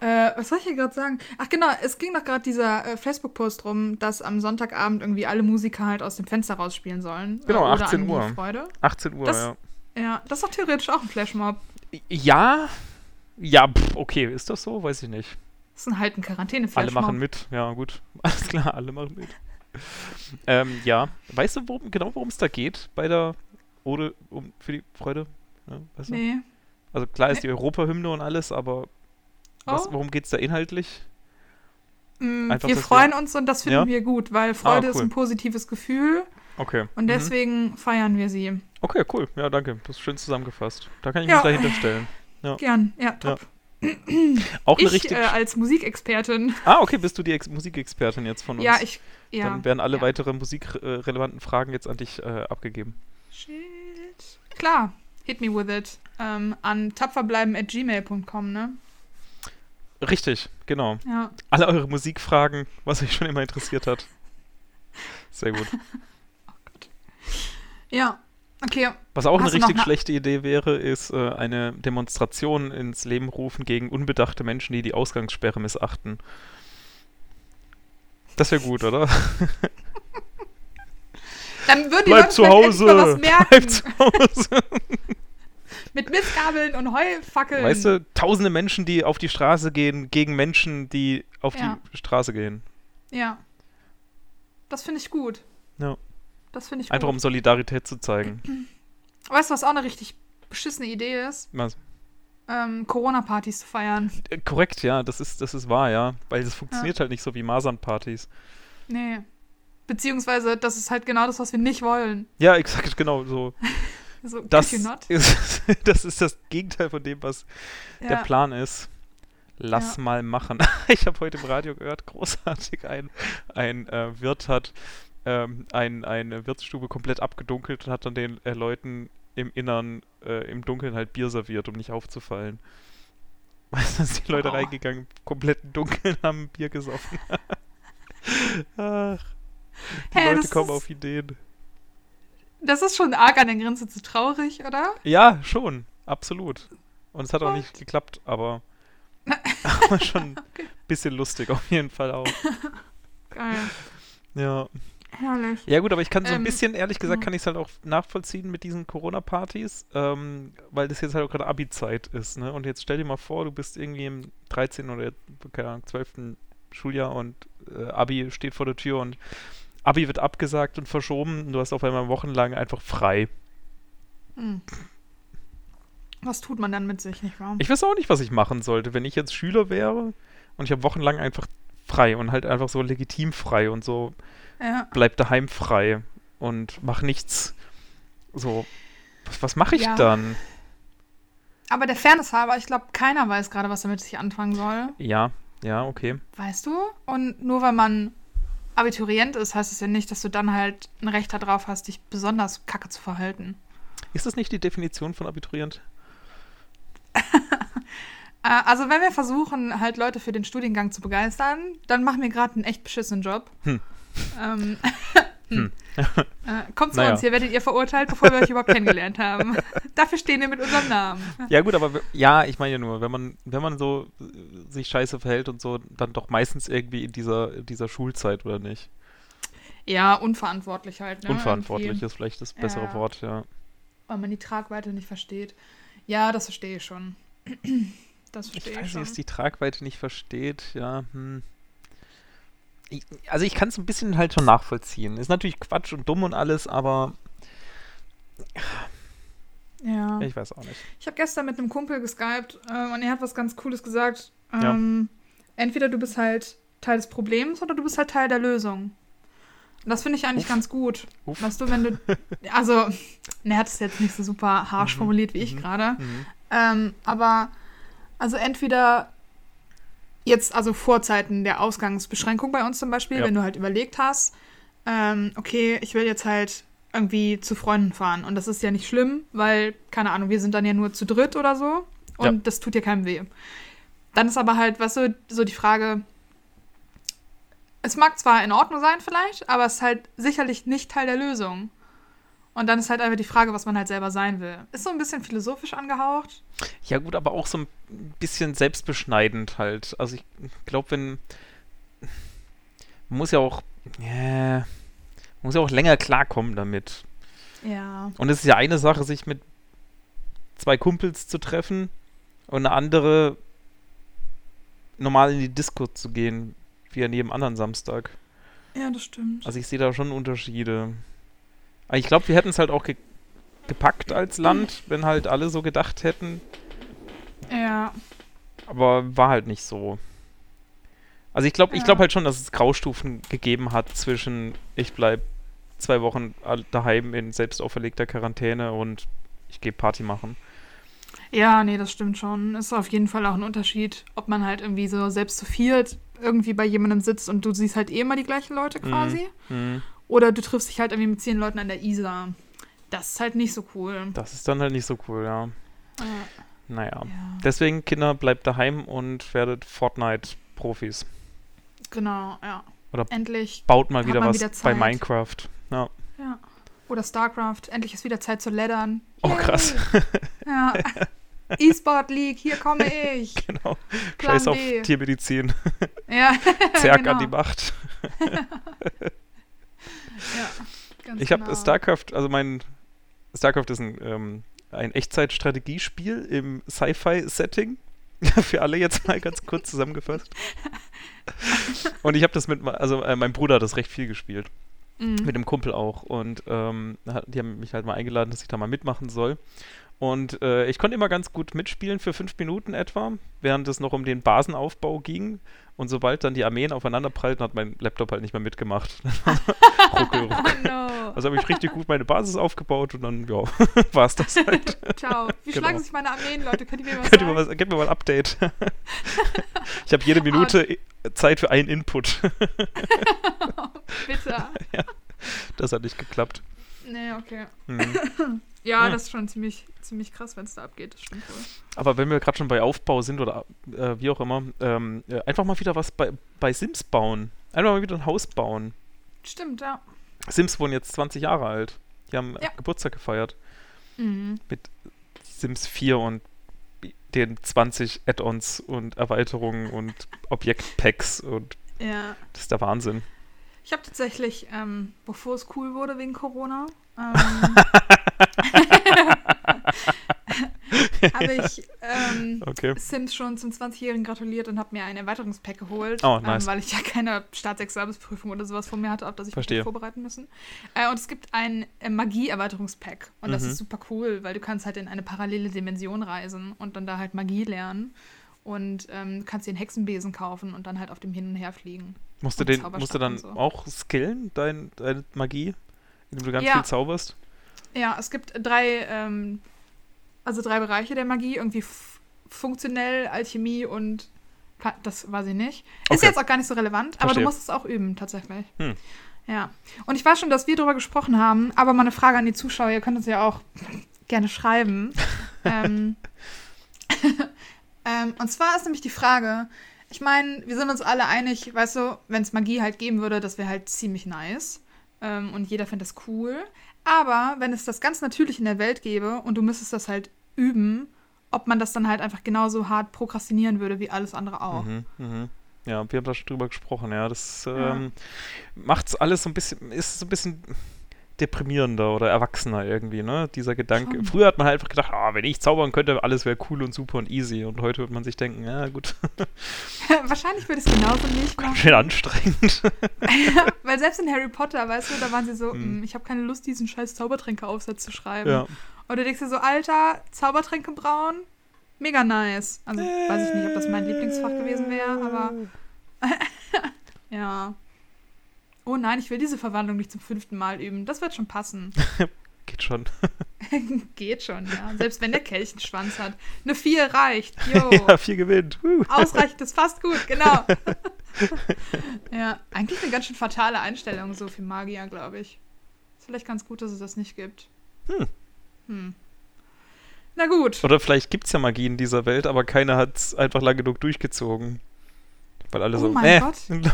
Äh, was soll ich hier gerade sagen? Ach genau, es ging doch gerade dieser äh, Facebook-Post rum, dass am Sonntagabend irgendwie alle Musiker halt aus dem Fenster rausspielen sollen. Genau, Äh, oder 18 an die Uhr. Freude. 18 Uhr, Das- ja. Ja, das ist doch theoretisch auch ein Flashmob. Ja, ja, pff, okay, ist das so? Weiß ich nicht. Das ist halt ein Quarantäne-Flashmob. Alle machen mit, ja gut. Alles klar, alle machen mit. ähm, ja, weißt du worum, genau, worum es da geht bei der Ode um, für die Freude? Ja, weißt du? Nee. Also klar ist die Europahymne und alles, aber was, Oh. worum geht es da inhaltlich? Mm, wir freuen uns und das finden Ja? wir gut, weil Freude ist cool. ein positives Gefühl Okay. und mhm. deswegen feiern wir sie. Okay, cool. Ja, danke. Das ist schön zusammengefasst. Da kann ich Ja. mich dahinter stellen. Ja. Gern, ja, top. Auch eine Ich richtig. äh, als Musikexpertin, ah, okay, bist du die Ex Musikexpertin jetzt von uns? ja, ich, ja. Dann werden alle ja. weitere musikrelevanten Fragen jetzt an dich äh, abgegeben. Shit. Klar, hit me with it. Ähm, an tapferbleiben at gmail.com, ne? Richtig, genau. Ja. Alle eure Musikfragen, was euch schon immer interessiert hat. Sehr gut. Ja. Okay. Was auch Hast eine richtig schlechte Idee wäre, ist äh, eine Demonstration ins Leben rufen gegen unbedachte Menschen, die die Ausgangssperre missachten. Das wäre gut, oder? Dann würden die Leute zu Hause! merken. Bleib zu Hause! Mit Mistgabeln und Heufackeln. Weißt du, tausende Menschen, die auf die Straße gehen, gegen Menschen, die auf Ja. die Straße gehen. Ja. Das finde ich gut. Ja. Das finde ich Einfach gut. um Solidarität zu zeigen. Weißt du, was auch eine richtig beschissene Idee ist? Was? Ähm, Corona-Partys zu feiern. Äh, korrekt, ja, das ist, das ist wahr, ja. Weil das funktioniert halt nicht so wie Masernpartys. Nee. Beziehungsweise, das ist halt genau das, was wir nicht wollen. Ja, exakt, genau so. So, Das ist, das ist das Gegenteil von dem, was Ja. der Plan ist. Lass Ja. mal machen. Ich habe heute im Radio gehört, großartig, ein, ein äh, Wirt hat ähm, ein, eine Wirtsstube komplett abgedunkelt und hat dann den äh, Leuten im Innern, äh, im Dunkeln halt Bier serviert, um nicht aufzufallen. Weißt du, sind die Leute Oh. reingegangen, komplett im Dunkeln, haben Bier gesoffen. Ach, die Hä, Leute kommen auf Ideen. Das ist schon arg an der Grenze zu traurig, oder? Ja, schon, absolut. Und es hat auch nicht geklappt, aber, aber schon ein Okay. bisschen lustig auf jeden Fall auch. Geil. Ja. Herrlich. Ja gut, aber ich kann so ein Ähm, bisschen, ehrlich gesagt, kann ich es halt auch nachvollziehen mit diesen Corona-Partys, ähm, weil das jetzt halt auch gerade Abi-Zeit ist, ne? Und jetzt stell dir mal vor, du bist irgendwie im 13. oder keine Ahnung, 12. Schuljahr und äh, Abi steht vor der Tür und Abi wird abgesagt und verschoben und du hast auf einmal wochenlang einfach frei. Hm. Was tut man dann mit sich, nicht wahr? Ich weiß auch nicht, was ich machen sollte, wenn ich jetzt Schüler wäre und ich habe wochenlang einfach frei und halt einfach so legitim frei und so ja. bleib daheim frei. und mache nichts. So, was, was mache ich Ja. dann? Aber der Fairness halber, ich glaube, keiner weiß gerade, was er mit sich anfangen soll. Ja, ja, okay. Weißt du? Und nur weil man Abiturient ist, heißt es ja nicht, dass du dann halt ein Recht darauf hast, dich besonders kacke zu verhalten. Ist das nicht die Definition von Abiturient? Äh, also, wenn wir versuchen, halt Leute für den Studiengang zu begeistern, dann machen wir gerade einen echt beschissenen Job. Hm. Ähm, Hm. äh, kommt zu Naja. uns, hier werdet ihr verurteilt, bevor wir euch überhaupt kennengelernt haben. Dafür stehen wir mit unserem Namen. Ja gut, aber ja, ich meine ja nur, wenn man, wenn man so äh, sich scheiße verhält und so, dann doch meistens irgendwie in dieser, in dieser Schulzeit, oder nicht? Ja, unverantwortlich halt. Ne? Unverantwortlich Irgendwie, ist vielleicht das bessere Ja. Wort, ja. Weil man die Tragweite nicht versteht. Ja, das verstehe ich schon. Das Ich verstehe ich, weiß nicht, schon. dass die Tragweite nicht versteht, ja. Hm. Ich, also ich kann es ein bisschen halt schon nachvollziehen. Ist natürlich Quatsch und dumm und alles, aber ja. ich weiß auch nicht. Ich habe gestern mit einem Kumpel geskypt ähm, und er hat was ganz Cooles gesagt. Ja. Ähm, Entweder du bist halt Teil des Problems oder du bist halt Teil der Lösung. Und das finde ich eigentlich Uff. ganz gut. Uff. Weißt du, wenn du. Also, ne, er hat es jetzt nicht so super harsh Mhm. formuliert wie ich Mhm. gerade. Mhm. Ähm, aber, also entweder jetzt, also vor Zeiten der Ausgangsbeschränkung bei uns zum Beispiel, Ja. wenn du halt überlegt hast, ähm, okay, ich will jetzt halt irgendwie zu Freunden fahren. Und das ist ja nicht schlimm, weil, keine Ahnung, wir sind dann ja nur zu dritt oder so. Und Ja. das tut ja keinem weh. Dann ist aber halt, weißt du, so die Frage, es mag zwar in Ordnung sein vielleicht, aber es ist halt sicherlich nicht Teil der Lösung. Und dann ist halt einfach die Frage, was man halt selber sein will. Ist so ein bisschen philosophisch angehaucht. Ja gut, aber auch so ein bisschen selbstbeschneidend halt. Also ich glaube, wenn man muss ja auch man muss ja auch länger klarkommen damit. Ja. Und es ist ja eine Sache, sich mit zwei Kumpels zu treffen und eine andere normal in die Disco zu gehen, wie an jedem anderen Samstag. Ja, das stimmt. Also ich sehe da schon Unterschiede. Aber ich glaube, wir hätten es halt auch ge gepackt als Land, wenn halt alle so gedacht hätten. Ja. Aber war halt nicht so. Also ich glaube, ich Ja. glaube halt schon, dass es Graustufen gegeben hat zwischen ich bleib zwei Wochen daheim in selbst auferlegter Quarantäne und ich gehe Party machen. Ja, nee, das stimmt schon. Ist auf jeden Fall auch ein Unterschied, ob man halt irgendwie so selbst zu viert irgendwie bei jemandem sitzt und du siehst halt eh immer die gleichen Leute quasi. Mhm. Oder du triffst dich halt irgendwie mit zehn Leuten an der Isar. Das ist halt nicht so cool. Das ist dann halt nicht so cool, ja. Äh, Naja. ja, Deswegen, Kinder, bleibt daheim und werdet Fortnite-Profis. genau, ja. Oder Endlich, Baut mal wieder was wieder bei. Minecraft. Ja. ja. Oder StarCraft, endlich ist wieder Zeit zu leddern. Oh, Yay. krass. Ja. E-Sport League, hier komme ich. genau. Plan Scheiß auf. Tiermedizin. Ja, Zerg genau. an die Macht. Ja, ganz Ich habe genau. StarCraft, also mein StarCraft ist ein, ähm, ein Echtzeit-Strategiespiel im Sci-Fi-Setting. Für alle jetzt mal ganz kurz zusammengefasst. Und ich habe das mit, also äh, mein Bruder hat das recht viel gespielt. Mhm. Mit dem Kumpel auch. Und ähm, die haben mich halt mal eingeladen, dass ich da mal mitmachen soll. Und äh, ich konnte immer ganz gut mitspielen für fünf Minuten etwa, während es noch um den Basenaufbau ging. Und sobald dann die Armeen aufeinander prallten, hat mein Laptop halt nicht mehr mitgemacht. ruckel, ruckel. Oh no. Also habe ich richtig gut meine Basis aufgebaut und dann, ja, war es das halt. Ciao. Wie Genau. schlagen sich meine Armeen, Leute? Könnt ihr mir was Könnt sagen? mal was, gebt mir mal ein Update. ich habe jede Minute i- Zeit für einen Input. Bitte. das hat nicht geklappt. Nee, okay. Mhm. Ja, Ja. das ist schon ziemlich, ziemlich krass, wenn es da abgeht. Das stimmt wohl. Aber wenn wir gerade schon bei Aufbau sind oder äh, wie auch immer, ähm, äh, einfach mal wieder was bei, bei Sims bauen. Einfach mal wieder ein Haus bauen. Stimmt, ja. Sims wurden jetzt 20 Jahre alt. Die haben Ja. Geburtstag gefeiert. Mhm. Sims 4 und den 20 Add-ons und Erweiterungen und Objektpacks und Ja. das ist der Wahnsinn. Ich habe tatsächlich, ähm, bevor es cool wurde wegen Corona, ähm, habe ich ähm, Okay. Sims schon zum 20-Jährigen gratuliert und habe mir ein Erweiterungspack geholt, Oh, nice. ähm, weil ich ja keine Staatsexamensprüfung oder sowas vor mir hatte, auf das ich Verstehe. mich vorbereiten müssen. Äh, und es gibt ein äh, Magie-Erweiterungspack und das Mhm. ist super cool, weil du kannst halt in eine parallele Dimension reisen und dann da halt Magie lernen und ähm, kannst dir einen Hexenbesen kaufen und dann halt auf dem Hin und Her fliegen. Musst du, den, musst du dann so. auch skillen, dein, deine Magie? in dem du ganz Ja. viel zauberst? Ja, es gibt drei, ähm, also drei Bereiche der Magie. Irgendwie funktionell, Alchemie und das weiß ich nicht. Ist Okay. jetzt auch gar nicht so relevant, aber Verstehe. du musst es auch üben, tatsächlich. Hm. Ja. Und ich weiß schon, dass wir darüber gesprochen haben, aber mal eine Frage an die Zuschauer, ihr könnt uns ja auch gerne schreiben. ähm, ähm, und zwar ist nämlich die Frage, ich meine, wir sind uns alle einig, weißt du, wenn es Magie halt geben würde, das wäre halt ziemlich nice. Ähm, und jeder fände das cool. Aber wenn es das ganz natürlich in der Welt gäbe und du müsstest das halt üben, ob man das dann halt einfach genauso hart prokrastinieren würde wie alles andere auch. Mhm, mhm. Ja, wir haben da schon drüber gesprochen, ja. Das Ja. ähm, macht's alles so ein bisschen, ist so ein bisschen deprimierender oder erwachsener irgendwie, ne? Dieser Gedanke. Früher hat man halt einfach gedacht, ah, wenn ich zaubern könnte, alles wäre cool und super und easy. Und heute wird man sich denken, ja gut, Wahrscheinlich würde es genauso nicht machen. schön anstrengend. Weil selbst in Harry Potter, weißt du, da waren sie so, Hm. "Mm, ich habe keine Lust, diesen scheiß Zaubertränkeaufsatz zu schreiben. ja. Und du denkst dir so, Alter, Zaubertränke brauen, mega nice. Also weiß ich nicht, ob das mein Lieblingsfach gewesen wäre, aber ja. Oh nein, ich will diese Verwandlung nicht zum fünften Mal üben. Das wird schon passen. Geht schon. Geht schon, ja. Selbst wenn der Kelch einen Schwanz hat. Eine 4 reicht. Jo. Ja, viel gewinnt. Uh. Ausreichend ist fast gut, genau. ja, eigentlich eine ganz schön fatale Einstellung so für Magier, glaube ich. Ist vielleicht ganz gut, dass es das nicht gibt. Hm. Hm. Na gut. Oder vielleicht gibt es ja Magie in dieser Welt, aber keiner hat es einfach lang genug durchgezogen. Weil alle Oh so, mein "Meh." Gott.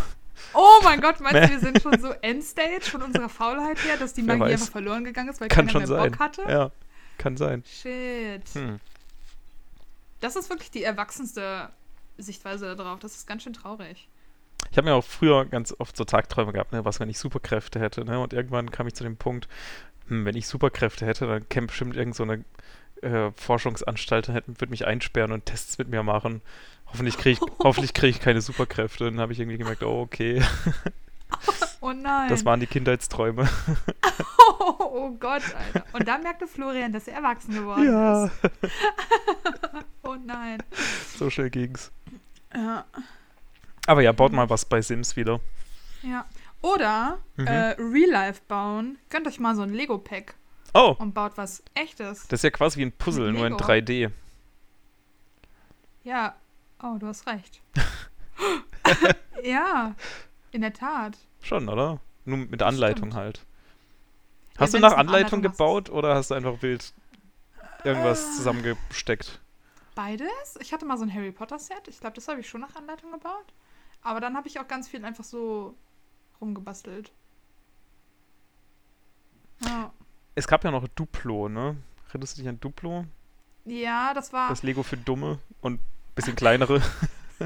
Oh mein Gott, meinst du, wir sind schon so Endstage von unserer Faulheit her, dass die Magie einfach verloren gegangen ist, weil Kann keiner schon mehr sein. Bock hatte? Ja, kann sein. Shit. Hm. Das ist wirklich die erwachsenste Sichtweise darauf. Das ist ganz schön traurig. Ich habe mir auch früher ganz oft so Tagträume gehabt, ne, was, wenn ich Superkräfte hätte. Ne? Und irgendwann kam ich zu dem Punkt, hm, wenn ich Superkräfte hätte, dann käme bestimmt irgend so eine äh, Forschungsanstalt und hätte- würde mich einsperren und Tests mit mir machen. Hoffentlich kriege ich, hoffentlich krieg ich keine Superkräfte. Dann habe ich irgendwie gemerkt, oh, okay, Oh nein. das waren die Kindheitsträume. Oh, oh Gott, Alter. Und da merkte Florian, dass er erwachsen geworden ist. Oh nein. so schnell ging's. Ja. Aber ja, baut mal was bei Sims wieder. ja. Oder Mhm. äh, Real Life bauen. Gönnt euch mal so ein Lego-Pack Oh, und baut was Echtes. das ist ja quasi wie ein Puzzle, nur in Lego. 3D. Ja. Oh, du hast recht. ja, in der Tat. Schon, oder? Nur mit Anleitung stimmt. halt. Ja, Hast du wenn's nach Anleitung Anleitung hast, gebaut oder hast du einfach wild irgendwas Äh. zusammengesteckt? Beides. Ich hatte mal so ein Harry Potter-Set. Ich glaube, das habe ich schon nach Anleitung gebaut. Aber dann habe ich auch ganz viel einfach so rumgebastelt. Ja. Es gab ja noch Duplo, ne? Erinnerst du dich an Duplo? Ja, das war Das Lego für Dumme und bisschen kleinere.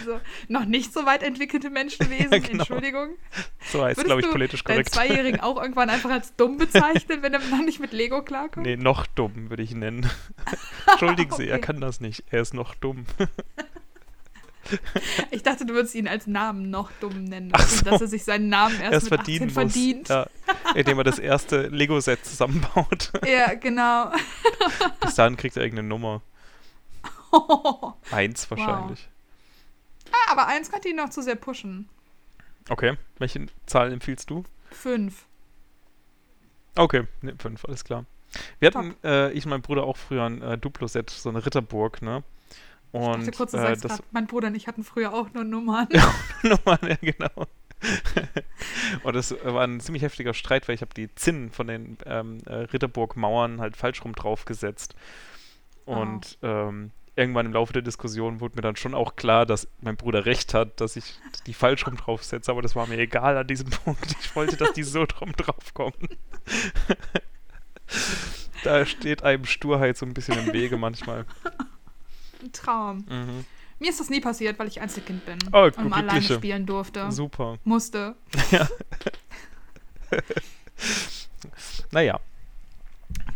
also noch nicht so weit entwickelte Menschenwesen. Ja, genau. Entschuldigung. So heißt, Würdest glaube ich, du politisch korrekt. Zweijährigen auch irgendwann einfach als dumm bezeichnen, wenn er noch nicht mit Lego klarkommt? Nee, noch dumm, würde ich ihn nennen. Entschuldigen Sie, er Okay. kann das nicht. Er ist noch dumm. Ich dachte, du würdest ihn als Namen noch dumm nennen. So. Dass er sich seinen Namen erst, Erst mit verdienen 18 muss. verdient. Ja, indem er das erste Lego-Set zusammenbaut. Ja, genau. Bis dahin kriegt er irgendeine Nummer. Eins wahrscheinlich. Ah, aber eins könnte ihn noch zu sehr pushen. Okay, welche Zahlen empfiehlst du? Fünf. Okay, ne, fünf, alles klar. Wir hatten, äh, ich und mein Bruder auch früher ein äh, Duplo-Set, so eine Ritterburg, ne? Ich Und dachte kurz, du äh, das mein Bruder und ich hatten früher auch nur Nummern. Nummern, ja genau. und das war ein ziemlich heftiger Streit, weil ich habe die Zinnen von den ähm, äh, Ritterburg-Mauern halt falsch rum draufgesetzt. Und ähm, irgendwann im Laufe der Diskussion wurde mir dann schon auch klar, dass mein Bruder recht hat, dass ich die falsch rum draufsetze, aber das war mir egal an diesem Punkt. Ich wollte, dass die so drum draufkommen. da steht einem Sturheit so ein bisschen im Wege manchmal. Ein Traum. Mhm. Mir ist das nie passiert, weil ich Einzelkind bin Oh, und alleine glückliche. spielen durfte. Super. Musste. Naja,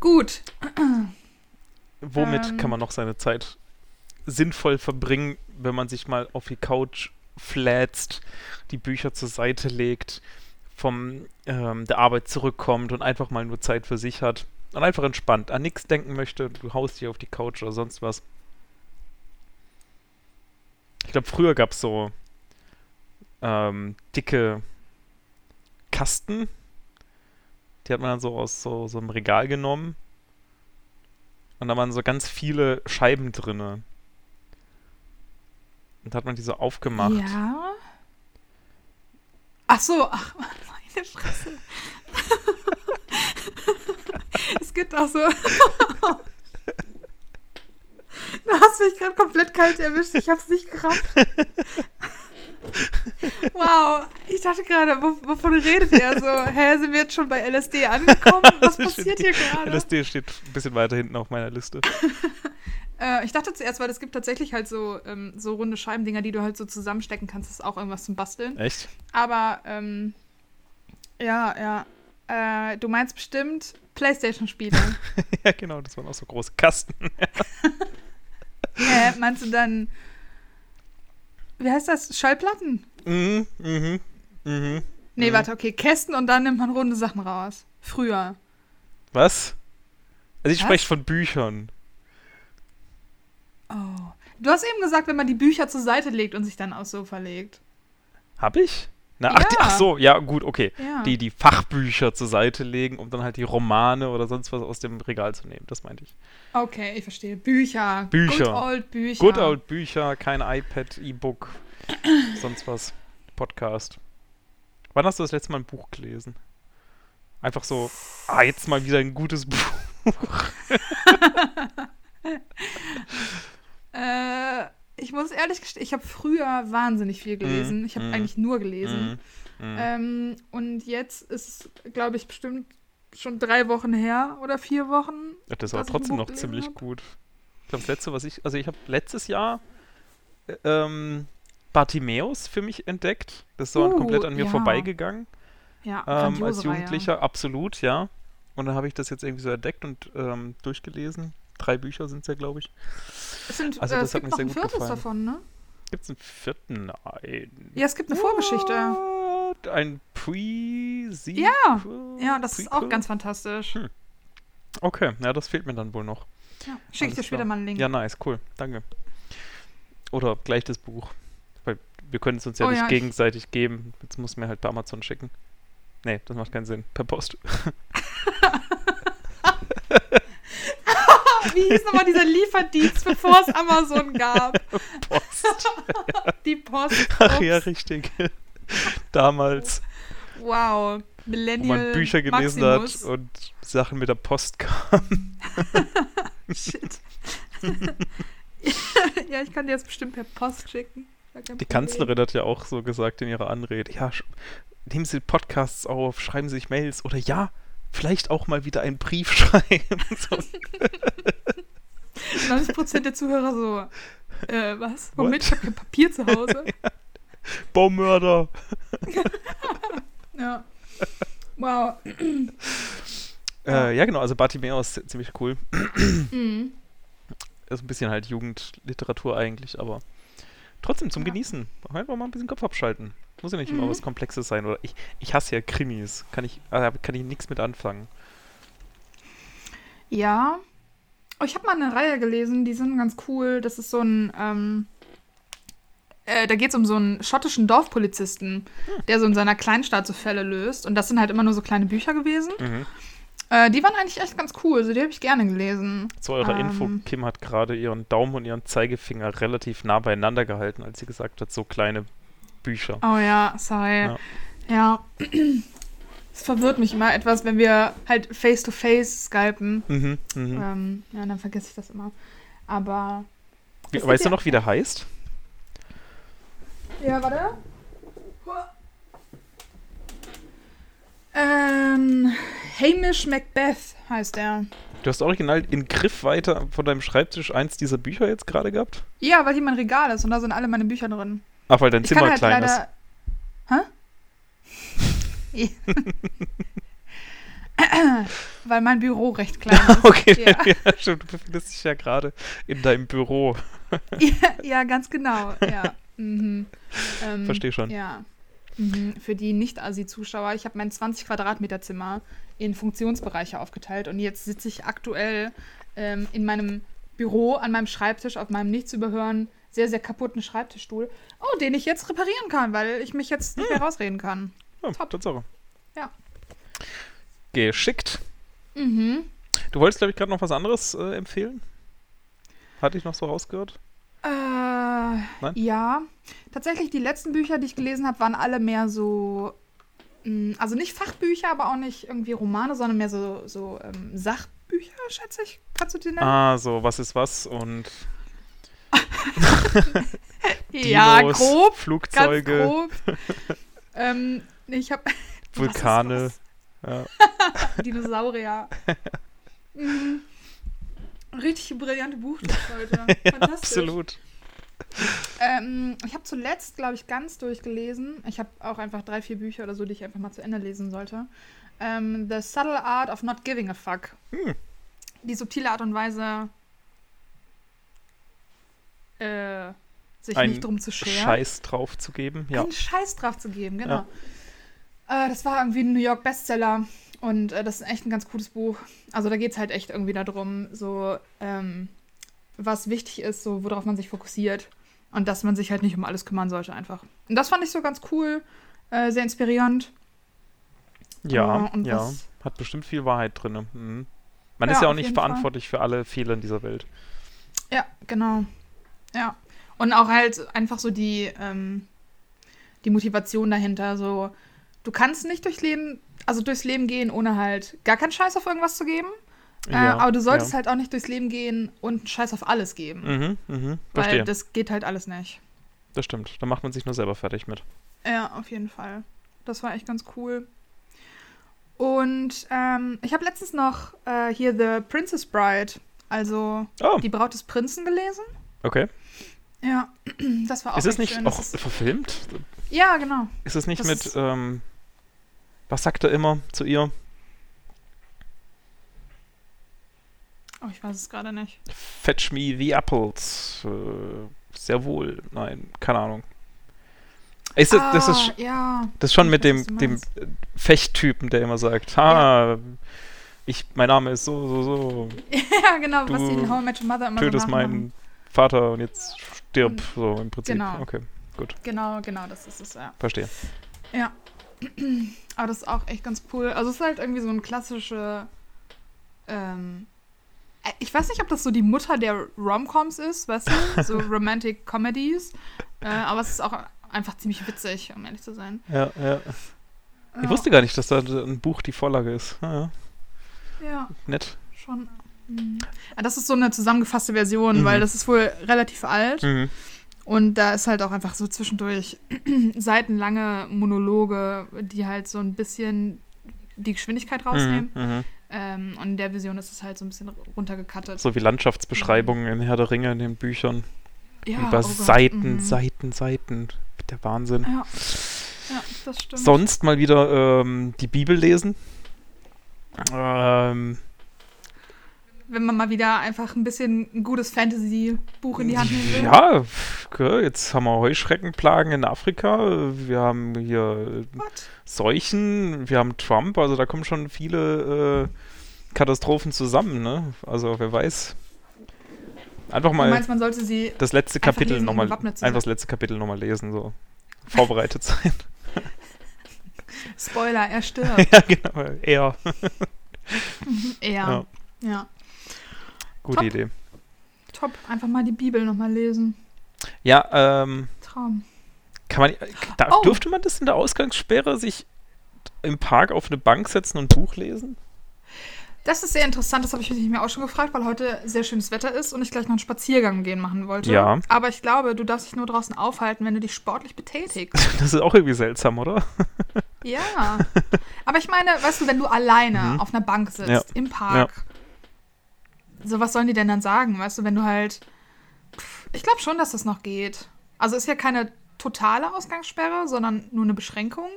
Gut. womit Ähm. kann man noch seine Zeit sinnvoll verbringen, wenn man sich mal auf die Couch flätzt, die Bücher zur Seite legt, vom ähm, der Arbeit zurückkommt und einfach mal nur Zeit für sich hat und einfach entspannt an nichts denken möchte, du haust dich auf die Couch oder sonst was. Ich glaube, früher gab es so ähm, dicke Kasten, Die hat man dann so aus so, so einem Regal genommen. Und da waren so ganz viele Scheiben drinne. Und hat man die so aufgemacht. Ja. Ach so, ach, meine Fresse. es gibt auch so. du hast mich gerade komplett kalt erwischt. Ich hab's nicht gerafft. Wow, ich dachte gerade, wovon redet ihr so? Hä, sind wir jetzt schon bei LSD angekommen? Was passiert hier gerade? LSD steht ein bisschen weiter hinten auf meiner Liste. Äh, ich dachte zuerst, weil es gibt tatsächlich halt so, ähm, so runde Scheibendinger, die du halt so zusammenstecken kannst. Das ist auch irgendwas zum Basteln. Echt? Aber, ähm, ja, ja. Äh, du meinst bestimmt Playstation-Spiele. ja, genau, das waren auch so große Kasten. Hä, meinst du dann wie heißt das? Schallplatten? Mhm, mhm, mhm. Nee, mhm. warte, okay, Kästen und dann nimmt man runde Sachen raus. Früher. Was? Also ich spreche von Büchern. Oh. Du hast eben gesagt, wenn man die Bücher zur Seite legt und sich dann aufs Sofa legt. Hab ich? Na, ach, ja. die, ach, so, ja, gut, okay. Ja. Die, die Fachbücher zur Seite legen, um dann halt die Romane oder sonst was aus dem Regal zu nehmen. Das meinte ich. Okay, ich verstehe. Bücher. Bücher. Good old Bücher. Good old Bücher, kein iPad, E-Book, sonst was. Podcast. Wann hast du das letzte Mal ein Buch gelesen? Einfach so, ah, jetzt mal wieder ein gutes Buch. äh, ich muss ehrlich gestehen, ich habe früher wahnsinnig viel gelesen. Mm, ich habe mm, eigentlich nur gelesen. Mm. Ähm, und jetzt ist, glaube ich, bestimmt schon drei Wochen her oder vier Wochen. Ja, das war trotzdem noch ziemlich hab. gut. Ich glaube, das letzte, was ich, also ich habe letztes Jahr äh, ähm, Bartimäus für mich entdeckt. Das ist so Uh, komplett an mir ja. vorbeigegangen. Ja, Ähm, als grandiose Reihe. Jugendlicher, absolut, ja. Und dann habe ich das jetzt irgendwie so entdeckt und ähm, durchgelesen. Drei Bücher sind es ja, glaube ich. Es, sind, Also äh, das es hat gibt noch sehr ein gut viertes gefallen. davon, ne? Gibt es einen vierten? Nein. Ja, es gibt eine Vorgeschichte. What? Ein pre Ja, Ja, das ist auch ganz fantastisch. Hm. Okay, ja, das fehlt mir dann wohl noch. Ja, Schicke ich dir später mal einen Link. Ja, nice, cool. Danke. Oder gleich das Buch. Weil wir können es uns ja Oh nicht ja, ich- gegenseitig geben. Jetzt muss mir halt per Amazon schicken. Nee, das macht keinen Sinn. Per Post. Wie hieß nochmal dieser Lieferdienst, bevor es Amazon gab? Post. Die Post. Ach ja, Ups. richtig. Damals, Wow. wo Millennial man Bücher gelesen Maximus. hat und Sachen mit der Post kamen. Shit. ja, ich kann dir jetzt bestimmt per Post schicken. Die. Kanzlerin hat ja auch so gesagt in ihrer Anrede, ja, nehmen Sie Podcasts auf, schreiben Sie sich Mails oder ja, vielleicht auch mal wieder einen Brief schreiben. so, 90% der Zuhörer so, äh, was? Womit? What? Ich habe kein Papier zu Hause. Baumörder. ja. Wow. Äh, ja, genau, also Bartimäus ist ziemlich cool. Mhm. Ist ein bisschen halt Jugendliteratur eigentlich, aber trotzdem zum Ja. Genießen. Einfach mal ein bisschen Kopf abschalten. Muss ja nicht immer Mhm. was Komplexes sein. Oder ich, ich hasse ja Krimis. Kann ich, äh, kann ich nichts mit anfangen. Ja. Oh, ich habe mal eine Reihe gelesen, die sind ganz cool. Das ist so ein, ähm, äh, da geht es um so einen schottischen Dorfpolizisten, der so in seiner Kleinstadt so Fälle löst. Und das sind halt immer nur so kleine Bücher gewesen. Mhm. Äh, die waren eigentlich echt ganz cool. Also die habe ich gerne gelesen. Zu eurer Ähm. Info, Kim hat gerade ihren Daumen und ihren Zeigefinger relativ nah beieinander gehalten, als sie gesagt hat, so kleine Bücher. Oh ja, sorry. Ja. Ja. Es verwirrt mich immer etwas, wenn wir halt face-to-face skypen. Mhm, mhm. Ähm, ja, dann vergesse ich das immer. Aber. Wie, weißt du noch, wie der heißt? Ja, warte. Ähm, Hamish Macbeth heißt er. Du hast original in Griffweite von deinem Schreibtisch eins dieser Bücher jetzt gerade gehabt? Ja, weil hier mein Regal ist und da sind alle meine Bücher drin. Ach, weil dein Ich Zimmer halt klein leider. Hä? weil mein Büro recht klein ist. ist. okay, Ja. ja. stimmt. Du befindest dich ja gerade in deinem Büro. ja, ja, ganz genau. Ja. Mhm. Ähm, Versteh schon. Ja. Mhm. Für die Nicht-Asi-Zuschauer, ich habe mein 20 Quadratmeter Zimmer in Funktionsbereiche aufgeteilt und jetzt sitze ich aktuell ähm, in meinem Büro an meinem Schreibtisch auf meinem nicht zu überhören sehr, sehr kaputten Schreibtischstuhl, oh, den ich jetzt reparieren kann, weil ich mich jetzt nicht mehr rausreden kann. Ja, Top. Tatsache. Ja. geschickt. Mhm. Du wolltest, glaube ich, gerade noch was anderes äh, empfehlen? Hatte ich noch so rausgehört? Äh, ja. Tatsächlich, die letzten Bücher, die ich gelesen habe, waren alle mehr so. mh, Also nicht Fachbücher, aber auch nicht irgendwie Romane, sondern mehr so, so ähm, Sachbücher, schätze ich. Kannst du die nennen? Ah, so, was ist was und ja, Dinos, grob. Ganz Flugzeuge, grob. ähm, ich habe. Vulkane. Ja. Dinosaurier. mhm. Richtig brillante Buchlist heute. Fantastisch. Absolut. Ähm, ich habe zuletzt, glaube ich, ganz durchgelesen. Ich habe auch einfach drei, vier Bücher oder so, die ich einfach mal zu Ende lesen sollte. Ähm, The Subtle Art of Not Giving a Fuck. Hm. Die subtile Art und Weise, äh, sich Ein nicht drum zu scheren. Scheiß drauf zu geben. Ja. Einen Scheiß drauf zu geben, genau. Äh, das war irgendwie ein New York Bestseller und äh, das ist echt ein ganz cooles Buch. Also da geht es halt echt irgendwie darum, so ähm, was wichtig ist, so worauf man sich fokussiert und dass man sich halt nicht um alles kümmern sollte einfach. Und das fand ich so ganz cool, äh, sehr inspirierend. Ja, und ja. was- Hat bestimmt viel Wahrheit drin. Mhm. Man Ja, ist ja auch nicht jeden Fall. verantwortlich für alle Fehler in dieser Welt. Ja, genau. Ja. Und auch halt einfach so die, ähm, die Motivation dahinter. So, du kannst nicht durchs Leben, also durchs Leben gehen, ohne halt gar keinen Scheiß auf irgendwas zu geben. äh, Ja, aber du solltest ja. halt auch nicht durchs Leben gehen und einen Scheiß auf alles geben. Mhm, mhm. Weil Verstehe. das geht halt alles nicht. Das stimmt. Da macht man sich nur selber fertig mit. Ja, auf jeden Fall. Das war echt ganz cool. Und ähm, ich habe letztens noch äh, hier The Princess Bride, also Oh, die Braut des Prinzen gelesen. Okay. Ja, das war auch Ist es nicht schön. auch ist, verfilmt? ja, genau. Ist es nicht Das mit, ist- ähm, was sagt er immer zu ihr? Oh, ich weiß es gerade nicht. Fetch me the apples. Äh, sehr wohl. Nein, keine Ahnung. Ist es, das, ist, Ah, ja. das ist schon ich mit weiß, dem, was dem Fechttypen, der immer sagt, ah, ich, mein Name ist so, so, so, ja, genau, was Du die in How I Met Your Mother immer tötest so nachmachen. meinen Vater und jetzt stirb, Und- so im Prinzip. genau. Okay, Genau, genau, das ist es, ja. verstehe. Ja. Aber das ist auch echt ganz cool. Also es ist halt irgendwie so ein klassische. Ähm, äh, ich weiß nicht, ob das so die Mutter der Romcoms ist, weißt du? So Romantic Comedies. Äh, aber es ist auch einfach ziemlich witzig, um ehrlich zu sein. Ja, ja. Ich Ja. wusste gar nicht, dass da ein Buch die Vorlage ist. Ah, ja, Ja, nett. schon. Mhm. Das ist so eine zusammengefasste Version, Mhm. weil das ist wohl relativ alt. Mhm. Und da ist halt auch einfach so zwischendurch seitenlange Monologe, die halt so ein bisschen die Geschwindigkeit rausnehmen. Mhm. Mhm. Ähm, und in der Vision ist es halt so ein bisschen runtergekattet. So wie Landschaftsbeschreibungen in Herr der Ringe in den Büchern. ja, Über oh Seiten, mhm. Seiten, Seiten. Der Wahnsinn. Ja. ja, das stimmt. Sonst mal wieder ähm, die Bibel lesen. Ähm, Wenn man mal wieder einfach ein bisschen ein gutes Fantasy-Buch in die Hand will. ja, okay, jetzt haben wir Heuschreckenplagen in Afrika. Wir haben hier What? Seuchen, wir haben Trump. Also da kommen schon viele äh, Katastrophen zusammen. Ne? Also wer weiß. Einfach mal meinst, man sollte sie. das letzte Kapitel nochmal, einfach das letzte Kapitel nochmal lesen, so vorbereitet sein. Spoiler, er stirbt. ja, genau, eher. ja. Ja. ja. Gute Top. Idee. Top. Einfach mal die Bibel nochmal lesen. Ja, ähm, Traum. kann man, da, Oh. dürfte man das in der Ausgangssperre sich im Park auf eine Bank setzen und ein Buch lesen? Das ist sehr interessant, das habe ich mich mir auch schon gefragt, weil heute sehr schönes Wetter ist und ich gleich noch einen Spaziergang gehen machen wollte. Ja. Aber ich glaube, du darfst dich nur draußen aufhalten, wenn du dich sportlich betätigst. Das ist auch irgendwie seltsam, oder? ja. Aber ich meine, weißt du, wenn du alleine Mhm. auf einer Bank sitzt, Ja. im Park, so was sollen die denn dann sagen? Weißt du, wenn du halt. Pff, Ich glaube schon, dass das noch geht. Also ist ja keine totale Ausgangssperre, sondern nur eine Beschränkung.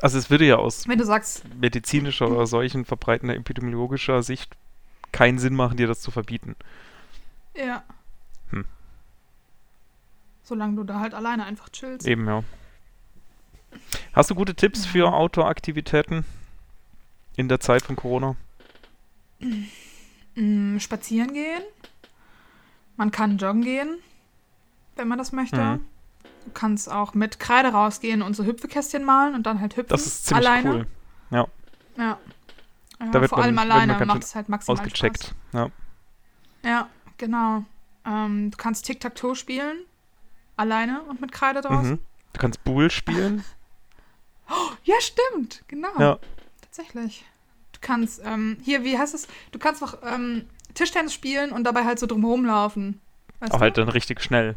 Also es würde ja aus Wenn du sagst, medizinischer oder solchen verbreitender epidemiologischer Sicht keinen Sinn machen, dir das zu verbieten. ja. Hm. Solange du da halt alleine einfach chillst. Eben, ja. Hast du gute Tipps für Outdoor-Aktivitäten in der Zeit von Corona? Mm, spazieren gehen. Man kann joggen gehen, wenn man das möchte. Mhm. Du kannst auch mit Kreide rausgehen und so Hüpfekästchen malen und dann halt hüpfen. Das ist ziemlich alleine. cool. Ja. Ja, Da wird vor man- allem man alleine ganz macht es halt maximal Ausgecheckt. Spaß. Ja. Ja, genau. Ähm, du kannst Tic-Tac-Toe spielen. Alleine und mit Kreide draußen. Mhm. Du kannst Bull spielen. Ja, stimmt. Genau. Ja. Tatsächlich. Du kannst, ähm, hier, wie heißt es? Du kannst noch ähm, Tischtennis spielen und dabei halt so drumherum laufen. Weißt Aber du? halt dann richtig schnell.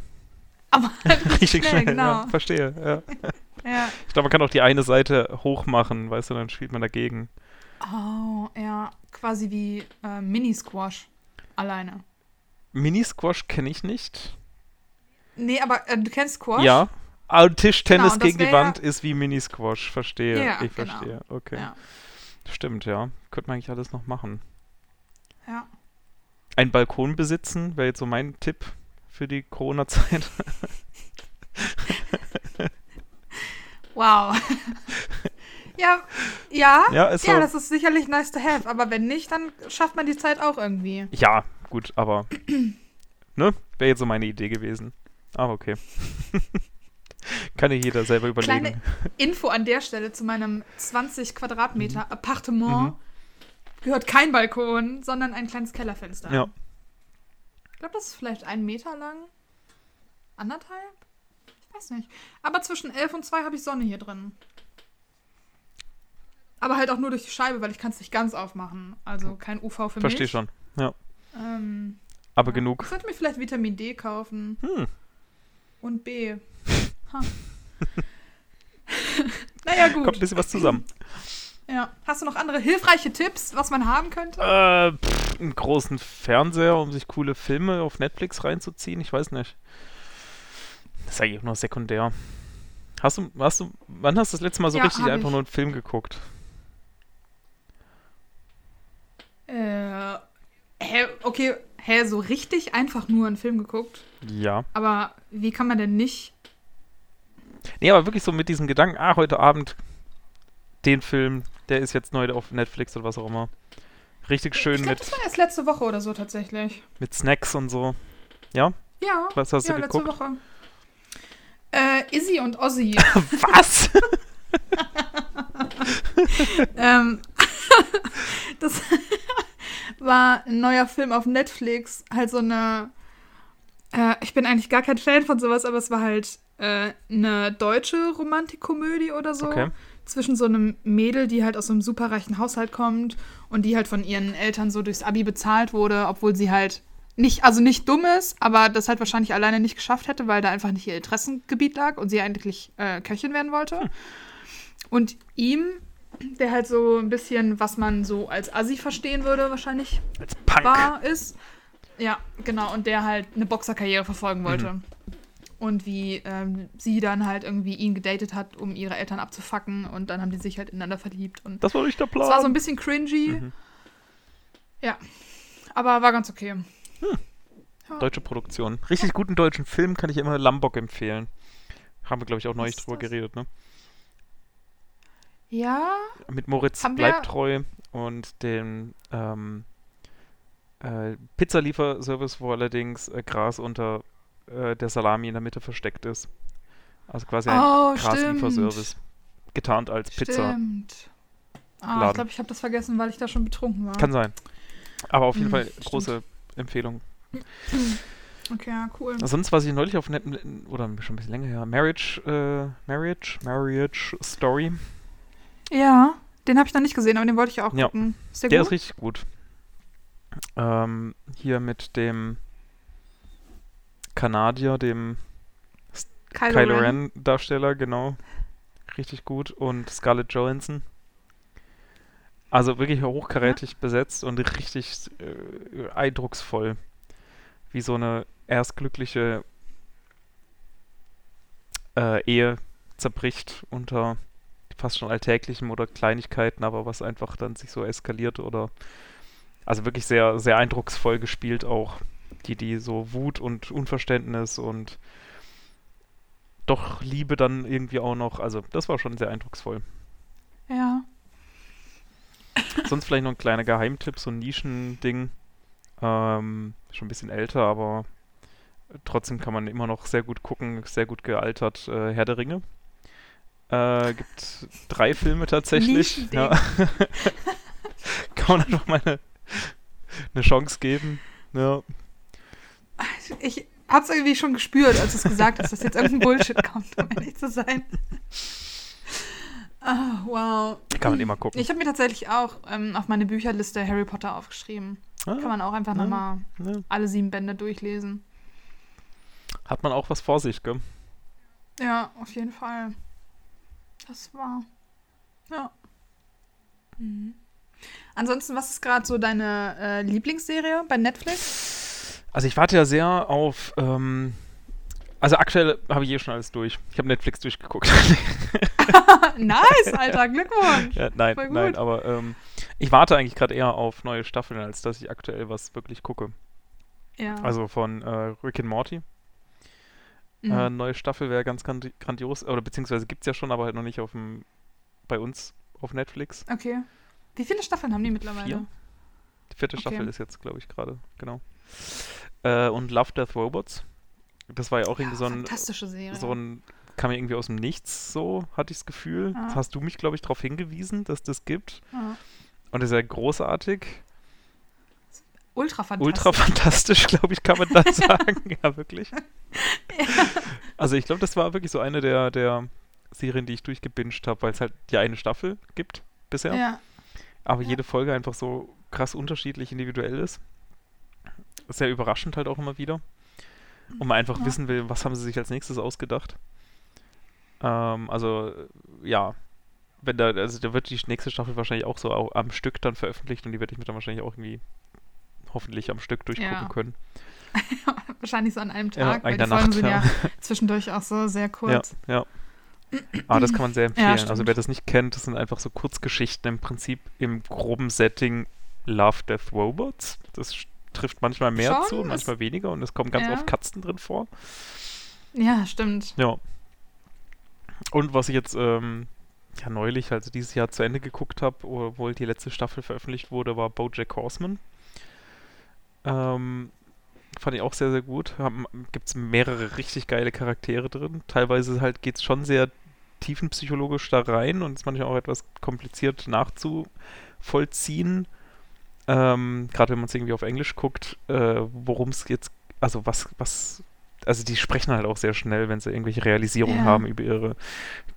Aber halt Richtig schnell, genau. ja. Verstehe. Ja. Ja. Ich glaube, man kann auch die eine Seite hoch machen, weißt du, dann spielt man dagegen. Oh, ja. Quasi wie äh, Mini-Squash. Alleine. Mini-Squash kenne ich nicht. Nee, aber äh, du kennst Squash? Ja. Aber Tischtennis Genau, gegen die wär ja- Wand ist wie Mini-Squash. Verstehe. Ja, ich genau. verstehe. Okay. Ja. Stimmt, ja. Könnte man eigentlich alles noch machen. ja. Ein Balkon besitzen wäre jetzt so mein Tipp für die Corona-Zeit. Wow. ja, ja. Ja, ja, so- das ist sicherlich nice to have. Aber wenn nicht, dann schafft man die Zeit auch irgendwie. Ja, gut, aber ne, wäre jetzt so meine Idee gewesen. Aber okay. Kann ja jeder selber überlegen. Kleine Info an der Stelle zu meinem 20 Quadratmeter Appartement. Mhm. Gehört kein Balkon, sondern ein kleines Kellerfenster. Ja. Ich glaube, das ist vielleicht einen Meter lang. Anderthalb? Ich weiß nicht. Aber zwischen 11 und 2 habe ich Sonne hier drin. Aber halt auch nur durch die Scheibe, weil ich kann es nicht ganz aufmachen. Also kein UV für Verstehe mich. schon. Ja. Ähm, Aber ja. genug. Ich sollte mir vielleicht Vitamin D kaufen. Hm. Und B. Ha. naja, gut. Kommt ein bisschen was zusammen. Ja. Hast du noch andere hilfreiche Tipps, was man haben könnte? äh, pff, einen großen Fernseher, um sich coole Filme auf Netflix reinzuziehen. Ich weiß nicht. Das ist eigentlich auch nur sekundär. Hast du, hast du, wann hast du das letzte Mal so Ja, richtig einfach ich. nur einen Film geguckt? Äh, hä, okay, hä, so richtig einfach nur einen Film geguckt. Ja. Aber wie kann man denn nicht? Nee, aber wirklich so mit diesem Gedanken, ah, heute Abend den Film, der ist jetzt neu auf Netflix oder was auch immer. Richtig schön ich glaube, mit, das war erst letzte Woche oder so tatsächlich. mit Snacks und so. Ja? Ja, Was hast ja, du letzte geguckt? Woche. Äh, Izzy und Ozzy. Was? ähm, das war ein neuer Film auf Netflix. Halt so eine. Äh, ich bin eigentlich gar kein Fan von sowas, aber es war halt äh, eine deutsche Romantikkomödie oder so. Okay. Zwischen so einem Mädel, die halt aus so einem superreichen Haushalt kommt und die halt von ihren Eltern so durchs Abi bezahlt wurde, obwohl sie halt nicht, also nicht dumm ist, aber das halt wahrscheinlich alleine nicht geschafft hätte, weil da einfach nicht ihr Interessengebiet lag und sie eigentlich äh, Köchin werden wollte. Und ihm, der halt so ein bisschen, was man so als Assi verstehen würde, wahrscheinlich Als Punk. war, ist. Ja, genau. Und der halt eine Boxerkarriere verfolgen wollte. Und wie ähm, sie dann halt irgendwie ihn gedatet hat, um ihre Eltern abzufacken. Und dann haben die sich halt ineinander verliebt. Und Das war nicht der Plan. es war so ein bisschen cringy. Mhm. Ja. Aber war ganz okay. Deutsche Produktion. Richtig guten deutschen Film kann ich immer Lambok empfehlen. Haben wir, glaube ich, auch neulich drüber das? geredet, ne? Ja. Mit Moritz Haben wir- bleibt treu und dem ähm, äh, Pizzalieferservice, wo allerdings äh, Gras unter äh, der Salami in der Mitte versteckt ist. Also quasi ein Oh, Graslieferservice. Getarnt als Pizza. Stimmt. Ah, ich Laden. glaube, ich habe das vergessen, weil ich da schon betrunken war. Kann sein. Aber auf jeden Hm, Fall stimmt. große Empfehlung. Okay, ja, cool. Sonst, was ich neulich auf Net oder schon ein bisschen länger her, Marriage, äh, Marriage, Marriage Story. Ja, den habe ich noch nicht gesehen, aber den wollte ich auch Ja. gucken. Ist der, Der gut? ist richtig gut. Ähm, hier mit dem Kanadier, dem Kylo, Kylo Ren. Ren Darsteller, genau. Richtig gut. Und Scarlett Johansson. Also wirklich hochkarätig besetzt und richtig äh, eindrucksvoll. Wie so eine erst glückliche äh, Ehe zerbricht unter fast schon alltäglichem oder Kleinigkeiten, aber was einfach dann sich so eskaliert oder also wirklich sehr, sehr eindrucksvoll gespielt auch. Die, die so Wut und Unverständnis und doch Liebe dann irgendwie auch noch. Also das war schon sehr eindrucksvoll. Ja. Sonst vielleicht noch ein kleiner Geheimtipp, so ein Nischending. Ähm, schon ein bisschen älter, aber trotzdem kann man immer noch sehr gut gucken, sehr gut gealtert. Äh, Herr der Ringe. Äh, gibt drei Filme tatsächlich. Ja. Kann man einfach mal eine, eine Chance geben. Ja. Ich hab's irgendwie schon gespürt, als du es gesagt hast, dass jetzt irgendein Bullshit kommt, um ehrlich zu sein. Ah, wow. Kann man immer gucken. Ich habe mir tatsächlich auch ähm, auf meine Bücherliste Harry Potter aufgeschrieben. Ah, Kann man auch einfach Ja. nochmal ja. alle sieben Bände durchlesen. Hat man auch was vor sich, gell? Ja, auf jeden Fall. Das war. Ja. Mhm. Ansonsten, was ist gerade so deine äh, Lieblingsserie bei Netflix? Also ich warte ja sehr auf. Ähm, also aktuell habe ich eh schon alles durch. Ich habe Netflix durchgeguckt. nice, Alter, Glückwunsch. ja, nein, nein, aber ähm, ich warte eigentlich gerade eher auf neue Staffeln, als dass ich aktuell was wirklich gucke. Ja. Also von äh, Rick and Morty. Mhm. Äh, neue Staffel wäre ganz grandi grandios. Oder beziehungsweise gibt es ja schon, aber halt noch nicht auf dem, bei uns auf Netflix. okay. Wie viele Staffeln haben die mittlerweile? Vier. Die vierte Okay. Staffel ist jetzt, glaube ich, gerade, genau. Äh, und Love, Death, Robots. Das war ja auch Ja, irgendwie so ein, fantastische Serie. so ein, kam ja irgendwie aus dem Nichts, so hatte ich das Gefühl. Ja. Das hast du mich, glaube ich, darauf hingewiesen, dass das gibt. ja. Und das ist ja großartig. Ultra fantastisch. Ultra fantastisch, glaube ich, kann man da sagen. Ja, wirklich. Also ich glaube, das war wirklich so eine der, der Serien, die ich durchgebinged habe, weil es halt die eine Staffel gibt bisher. Ja. aber Ja. jede Folge einfach so krass unterschiedlich individuell ist. Sehr überraschend halt auch immer wieder. Und man einfach Ja. wissen will, was haben sie sich als nächstes ausgedacht. Ähm, also, äh, ja. Wenn da, also da wird die nächste Staffel wahrscheinlich auch so au- am Stück dann veröffentlicht und die werde ich mir dann wahrscheinlich auch irgendwie hoffentlich am Stück durchgucken Ja. können. Wahrscheinlich so an einem Ja, Tag, weil in die der Folgen Nacht, sind ja. ja. zwischendurch auch so sehr Ja, kurz. ja. Aber das kann man sehr empfehlen. also stimmt. wer das nicht kennt, das sind einfach so Kurzgeschichten im Prinzip im groben Setting Love, Death, Robots. Das trifft manchmal mehr Schon? zu und manchmal weniger und es kommen ganz Ja. oft Katzen drin vor. Ja, stimmt. Ja. Und was ich jetzt ähm, ja neulich, also dieses Jahr zu Ende geguckt habe, obwohl die letzte Staffel veröffentlicht wurde, war BoJack Horseman. Ähm, fand ich auch sehr, sehr gut. Gibt es mehrere richtig geile Charaktere drin. Teilweise halt geht es schon sehr tiefenpsychologisch da rein und ist manchmal auch etwas kompliziert nachzuvollziehen. Ähm, Gerade wenn man es irgendwie auf Englisch guckt, äh, worum es jetzt, also was, was, also die sprechen halt auch sehr schnell, wenn sie irgendwelche Realisierungen Ja. haben über ihre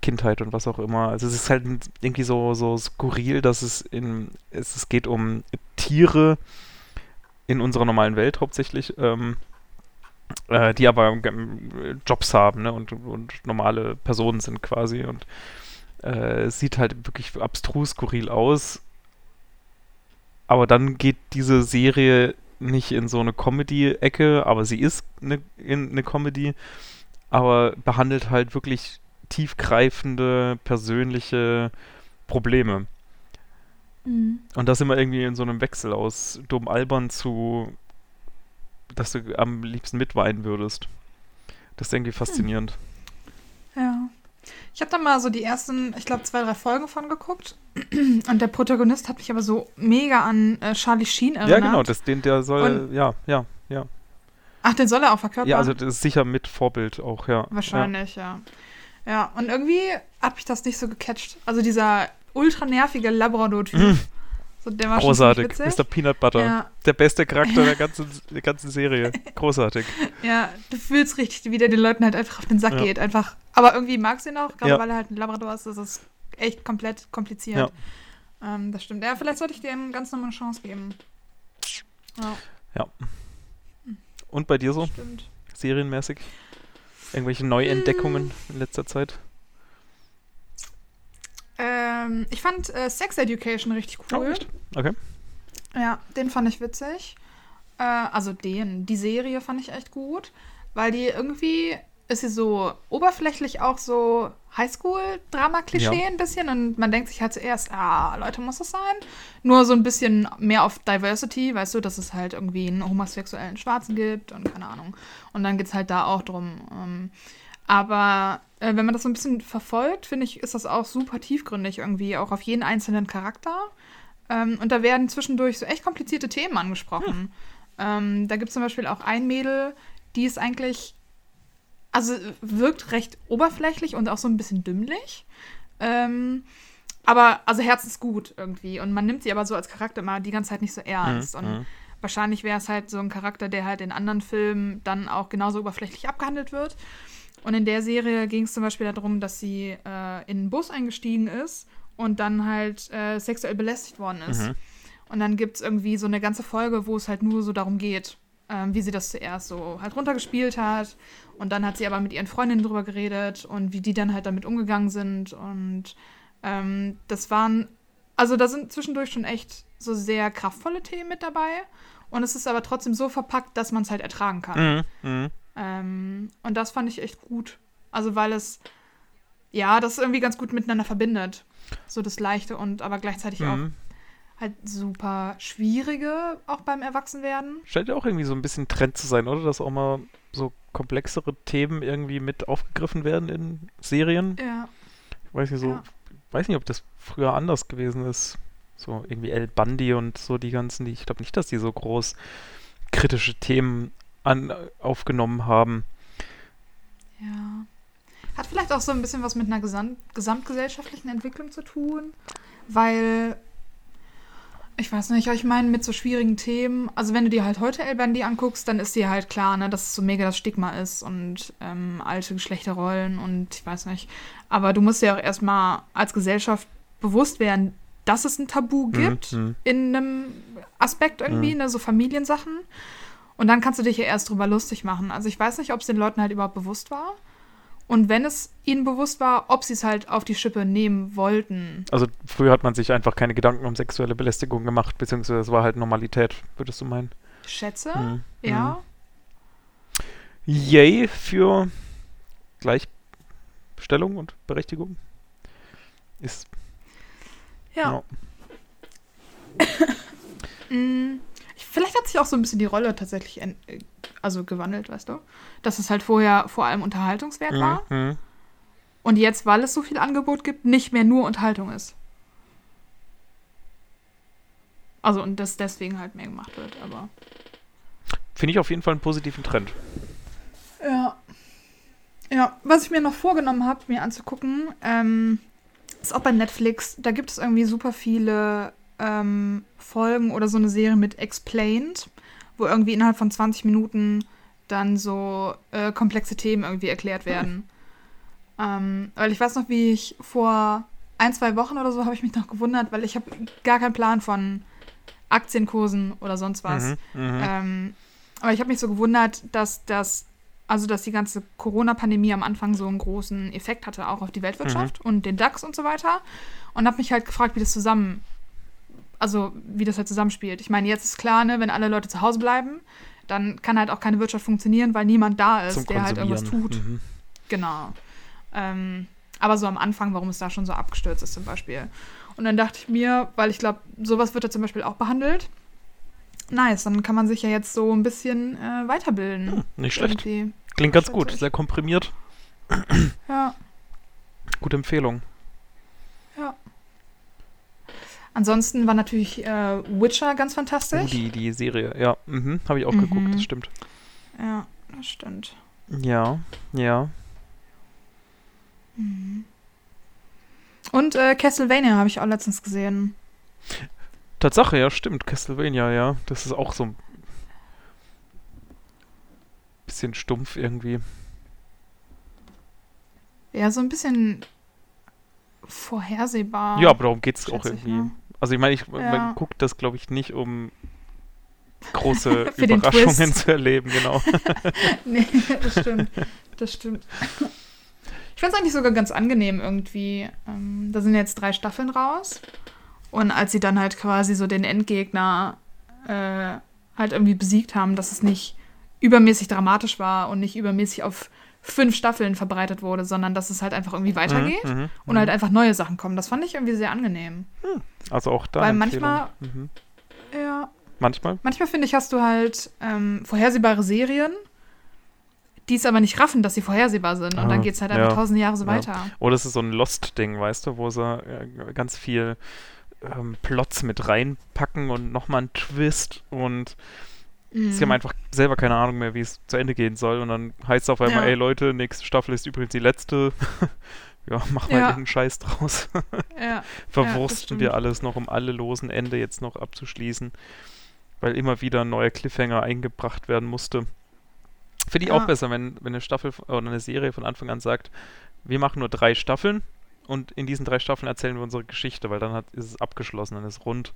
Kindheit und was auch immer. Also es ist halt irgendwie so, so skurril, dass es in, es, es geht um Tiere in unserer normalen Welt hauptsächlich, ähm, äh, die aber ähm, Jobs haben ne, und, und normale Personen sind quasi und äh, es sieht halt wirklich abstrus skurril aus. Aber dann geht diese Serie nicht in so eine Comedy-Ecke, aber sie ist eine, in eine Comedy, aber behandelt halt wirklich tiefgreifende persönliche Probleme. Mhm. Und das immer irgendwie in so einem Wechsel aus dumm albern zu, dass du am liebsten mitweinen würdest. Das ist irgendwie faszinierend. Ja. Ich habe da mal so die ersten, ich glaube, zwei, drei Folgen von geguckt. Und der Protagonist hat mich aber so mega an äh, Charlie Sheen erinnert. Ja, genau, das, den, der soll, Und- ja, ja, ja. Ach, den soll er auch verkörpern? Ja, also das ist sicher mit Vorbild auch, ja. Wahrscheinlich, ja. ja. und irgendwie hat mich das nicht so gecatcht. Also dieser ultra nervige Labrador-Typ. So, der war Großartig. schon Mr. Peanut Butter. Ja, Der beste Charakter der ganzen, der ganzen Serie. Großartig. ja, du fühlst richtig, wie der den Leuten halt einfach auf den Sack Ja. geht. Einfach. Aber irgendwie magst du ihn auch, gerade weil er halt ein Labrador ist. Das ist echt komplett kompliziert. Ähm, das stimmt. Ja, vielleicht sollte ich dem ganz nochmal eine Chance geben. Ja, Und bei dir so, stimmt. serienmäßig? Irgendwelche Neuentdeckungen in letzter Zeit? Ähm, ich fand äh, Sex Education richtig Oh, cool. echt? Okay. Ja, den fand ich witzig. Äh, also den, die Serie fand ich echt gut, weil die irgendwie ist sie so oberflächlich auch so Highschool-Drama-Klischee Ja. ein bisschen und man denkt sich halt zuerst, ah, Leute, muss das sein? Nur so ein bisschen mehr auf Diversity, weißt du, dass es halt irgendwie einen homosexuellen Schwarzen gibt und keine Ahnung. Und dann geht es halt da auch drum. Ähm, aber äh, wenn man das so ein bisschen verfolgt, finde ich, ist das auch super tiefgründig irgendwie, auch auf jeden einzelnen Charakter. Ähm, und da werden zwischendurch so echt komplizierte Themen angesprochen. Ähm, da gibt es zum Beispiel auch ein Mädel, die ist eigentlich, also wirkt recht oberflächlich und auch so ein bisschen dümmlich. Ähm, aber, also herzensgut irgendwie. Und man nimmt sie aber so als Charakter immer die ganze Zeit nicht so ernst. Mhm, Und mhm. wahrscheinlich wäre es halt so ein Charakter, der halt in anderen Filmen dann auch genauso oberflächlich abgehandelt wird. Und in der Serie ging es zum Beispiel darum, dass sie äh, in einen Bus eingestiegen ist und dann halt äh, sexuell belästigt worden ist. Mhm. Und dann gibt es irgendwie so eine ganze Folge, wo es halt nur so darum geht, ähm, wie sie das zuerst so halt runtergespielt hat. Und dann hat sie aber mit ihren Freundinnen drüber geredet und wie die dann halt damit umgegangen sind. Und ähm, das waren, also da sind zwischendurch schon echt so sehr kraftvolle Themen mit dabei. Und es ist aber trotzdem so verpackt, dass man es halt ertragen kann. Mhm. Mhm. Ähm, und das fand ich echt gut. Also weil es, ja, das irgendwie ganz gut miteinander verbindet. So das Leichte und aber gleichzeitig auch Mhm. halt super schwierige, auch beim Erwachsenwerden. Scheint ja auch irgendwie so ein bisschen Trend zu sein, oder? Dass auch mal so komplexere Themen irgendwie mit aufgegriffen werden in Serien. Ja. Ich weiß nicht so, Ja. weiß nicht, ob das früher anders gewesen ist. So irgendwie El Bundy und so die ganzen, die ich glaube nicht, dass die so groß kritische Themen an, aufgenommen haben. Ja. Hat vielleicht auch so ein bisschen was mit einer gesam gesamtgesellschaftlichen Entwicklung zu tun, weil ich weiß nicht, ich meine mit so schwierigen Themen, also wenn du dir halt heute El Bandi anguckst, dann ist dir halt klar, ne, dass es so mega das Stigma ist und ähm, alte Geschlechterrollen und ich weiß nicht. Aber du musst dir auch erstmal als Gesellschaft bewusst werden, dass es ein Tabu gibt mhm. in einem Aspekt irgendwie, Mhm. ne, so Familiensachen. Und dann kannst du dich ja erst drüber lustig machen. Also ich weiß nicht, ob es den Leuten halt überhaupt bewusst war. Und wenn es ihnen bewusst war, ob sie es halt auf die Schippe nehmen wollten. Also früher hat man sich einfach keine Gedanken um sexuelle Belästigung gemacht, beziehungsweise es war halt Normalität, würdest du meinen? Schätze, Mhm. ja. Yay für Gleichstellung und Berechtigung. Ist Ja. Mm, ich- Vielleicht hat sich auch so ein bisschen die Rolle tatsächlich äh, also gewandelt, weißt du? Dass es halt vorher vor allem Unterhaltungswert war. Mhm. Und jetzt, weil es so viel Angebot gibt, nicht mehr nur Unterhaltung ist. Also und das deswegen halt mehr gemacht wird, aber. Finde ich auf jeden Fall einen positiven Trend. Ja. Ja, was ich mir noch vorgenommen habe, mir anzugucken, ähm, ist auch bei Netflix. Da gibt es irgendwie super viele ähm, Folgen oder so eine Serie mit Explained, wo irgendwie innerhalb von 20 Minuten dann so äh, komplexe Themen irgendwie erklärt werden. Ähm, weil ich weiß noch, wie ich vor ein, zwei Wochen oder so habe ich mich noch gewundert, weil ich habe gar keinen Plan von Aktienkursen oder sonst was. Mhm. Mhm. Ähm, aber ich habe mich so gewundert, dass das, also dass die ganze Corona-Pandemie am Anfang so einen großen Effekt hatte, auch auf die Weltwirtschaft und den DAX und so weiter. Und habe mich halt gefragt, wie das zusammen, also wie das halt zusammenspielt. Ich meine, jetzt ist klar, ne, wenn alle Leute zu Hause bleiben, dann kann halt auch keine Wirtschaft funktionieren, weil niemand da ist, der halt irgendwas tut. Mhm. Genau. Ähm, aber so am Anfang, warum es da schon so abgestürzt ist zum Beispiel. Und dann dachte ich mir, weil ich glaube, sowas wird da zum Beispiel auch behandelt. Nice, dann kann man sich ja jetzt so ein bisschen äh, weiterbilden. Hm, nicht schlecht. Irgendwie. Klingt ganz gut, sehr komprimiert. Ja, Gute Empfehlung. ja. Ansonsten war natürlich äh, Witcher ganz Oh, fantastisch. die, die Serie, ja. Mhm. Habe ich auch Mhm. geguckt, das stimmt. Ja, das stimmt. Ja, ja. Und äh, Castlevania habe ich auch letztens gesehen. Tatsache, ja, stimmt. Castlevania, ja. Das ist auch so ein bisschen stumpf irgendwie. Ja, so ein bisschen vorhersehbar. Ja, aber darum geht es auch irgendwie. ne? Also ich meine, ich, Ja. man guckt das, glaube ich, nicht, um große Überraschungen zu erleben, genau. Nee, das stimmt. Das stimmt. Ich finde es eigentlich sogar ganz angenehm irgendwie. Ähm, da sind jetzt drei Staffeln raus. Und als sie dann halt quasi so den Endgegner äh, halt irgendwie besiegt haben, dass es nicht übermäßig dramatisch war und nicht übermäßig auf fünf Staffeln verbreitet wurde, sondern dass es halt einfach irgendwie weitergeht Mhm, mhm, und halt einfach neue Sachen kommen. Das fand ich irgendwie sehr angenehm. Also auch da. Weil manchmal- Mhm. Ja, Manchmal? Manchmal finde ich, hast du halt ähm, vorhersehbare Serien, die es aber nicht raffen, dass sie vorhersehbar sind. Und Ah, dann geht es halt einfach ja, tausende Jahre so ja. weiter. Oder es ist so ein Lost-Ding, weißt du, wo sie äh, ganz viel ähm, Plots mit reinpacken und nochmal einen Twist und Mhm. sie haben einfach selber keine Ahnung mehr, wie es zu Ende gehen soll. Und dann heißt es auf einmal, Ja. ey Leute, nächste Staffel ist übrigens die letzte. ja, mach mal Ja. irgendeinen Scheiß draus. Ja. Verwursten stimmt. wir alles noch, um alle losen Ende jetzt noch abzuschließen. Weil immer wieder ein neuer Cliffhanger eingebracht werden musste. Finde ich Ja. auch besser, wenn, wenn eine Staffel oder eine Serie von Anfang an sagt, wir machen nur drei Staffeln und in diesen drei Staffeln erzählen wir unsere Geschichte, weil dann hat, ist es abgeschlossen, dann ist es rund.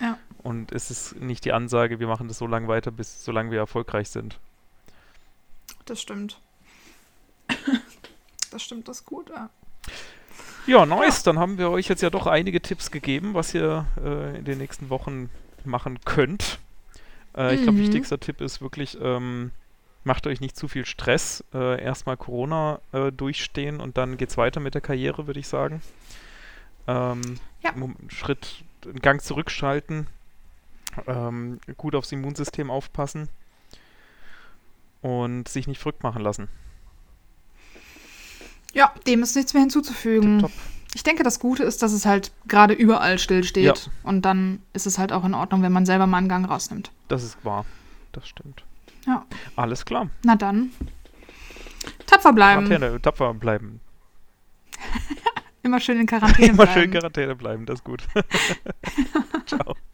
Ja. Und es ist nicht die Ansage, wir machen das so lange weiter, bis solange wir erfolgreich sind. Das stimmt. Das stimmt, das ist gut. Ja. Ja, nice. Dann haben wir euch jetzt ja doch einige Tipps gegeben, was ihr äh, in den nächsten Wochen machen könnt. Äh, Ich glaube, Mhm. wichtigster Tipp ist wirklich, ähm, macht euch nicht zu viel Stress. Äh, Erstmal Corona äh, durchstehen und dann geht's weiter mit der Karriere, würde ich sagen. Ähm, Ja. Schritt, einen Gang zurückschalten. Ähm, gut aufs Immunsystem aufpassen. Und sich nicht verrückt machen lassen. ja, dem ist nichts mehr hinzuzufügen. Tipptopp. Ich denke, das Gute ist, dass es halt gerade überall stillsteht. Ja. Und dann ist es halt auch in Ordnung, wenn man selber mal einen Gang rausnimmt. Das ist wahr. Das stimmt. Ja. Alles klar. Na dann. Tapfer bleiben. Quarantäne, tapfer bleiben. Immer schön in Quarantäne Immer bleiben. schön Quarantäne bleiben, das ist gut.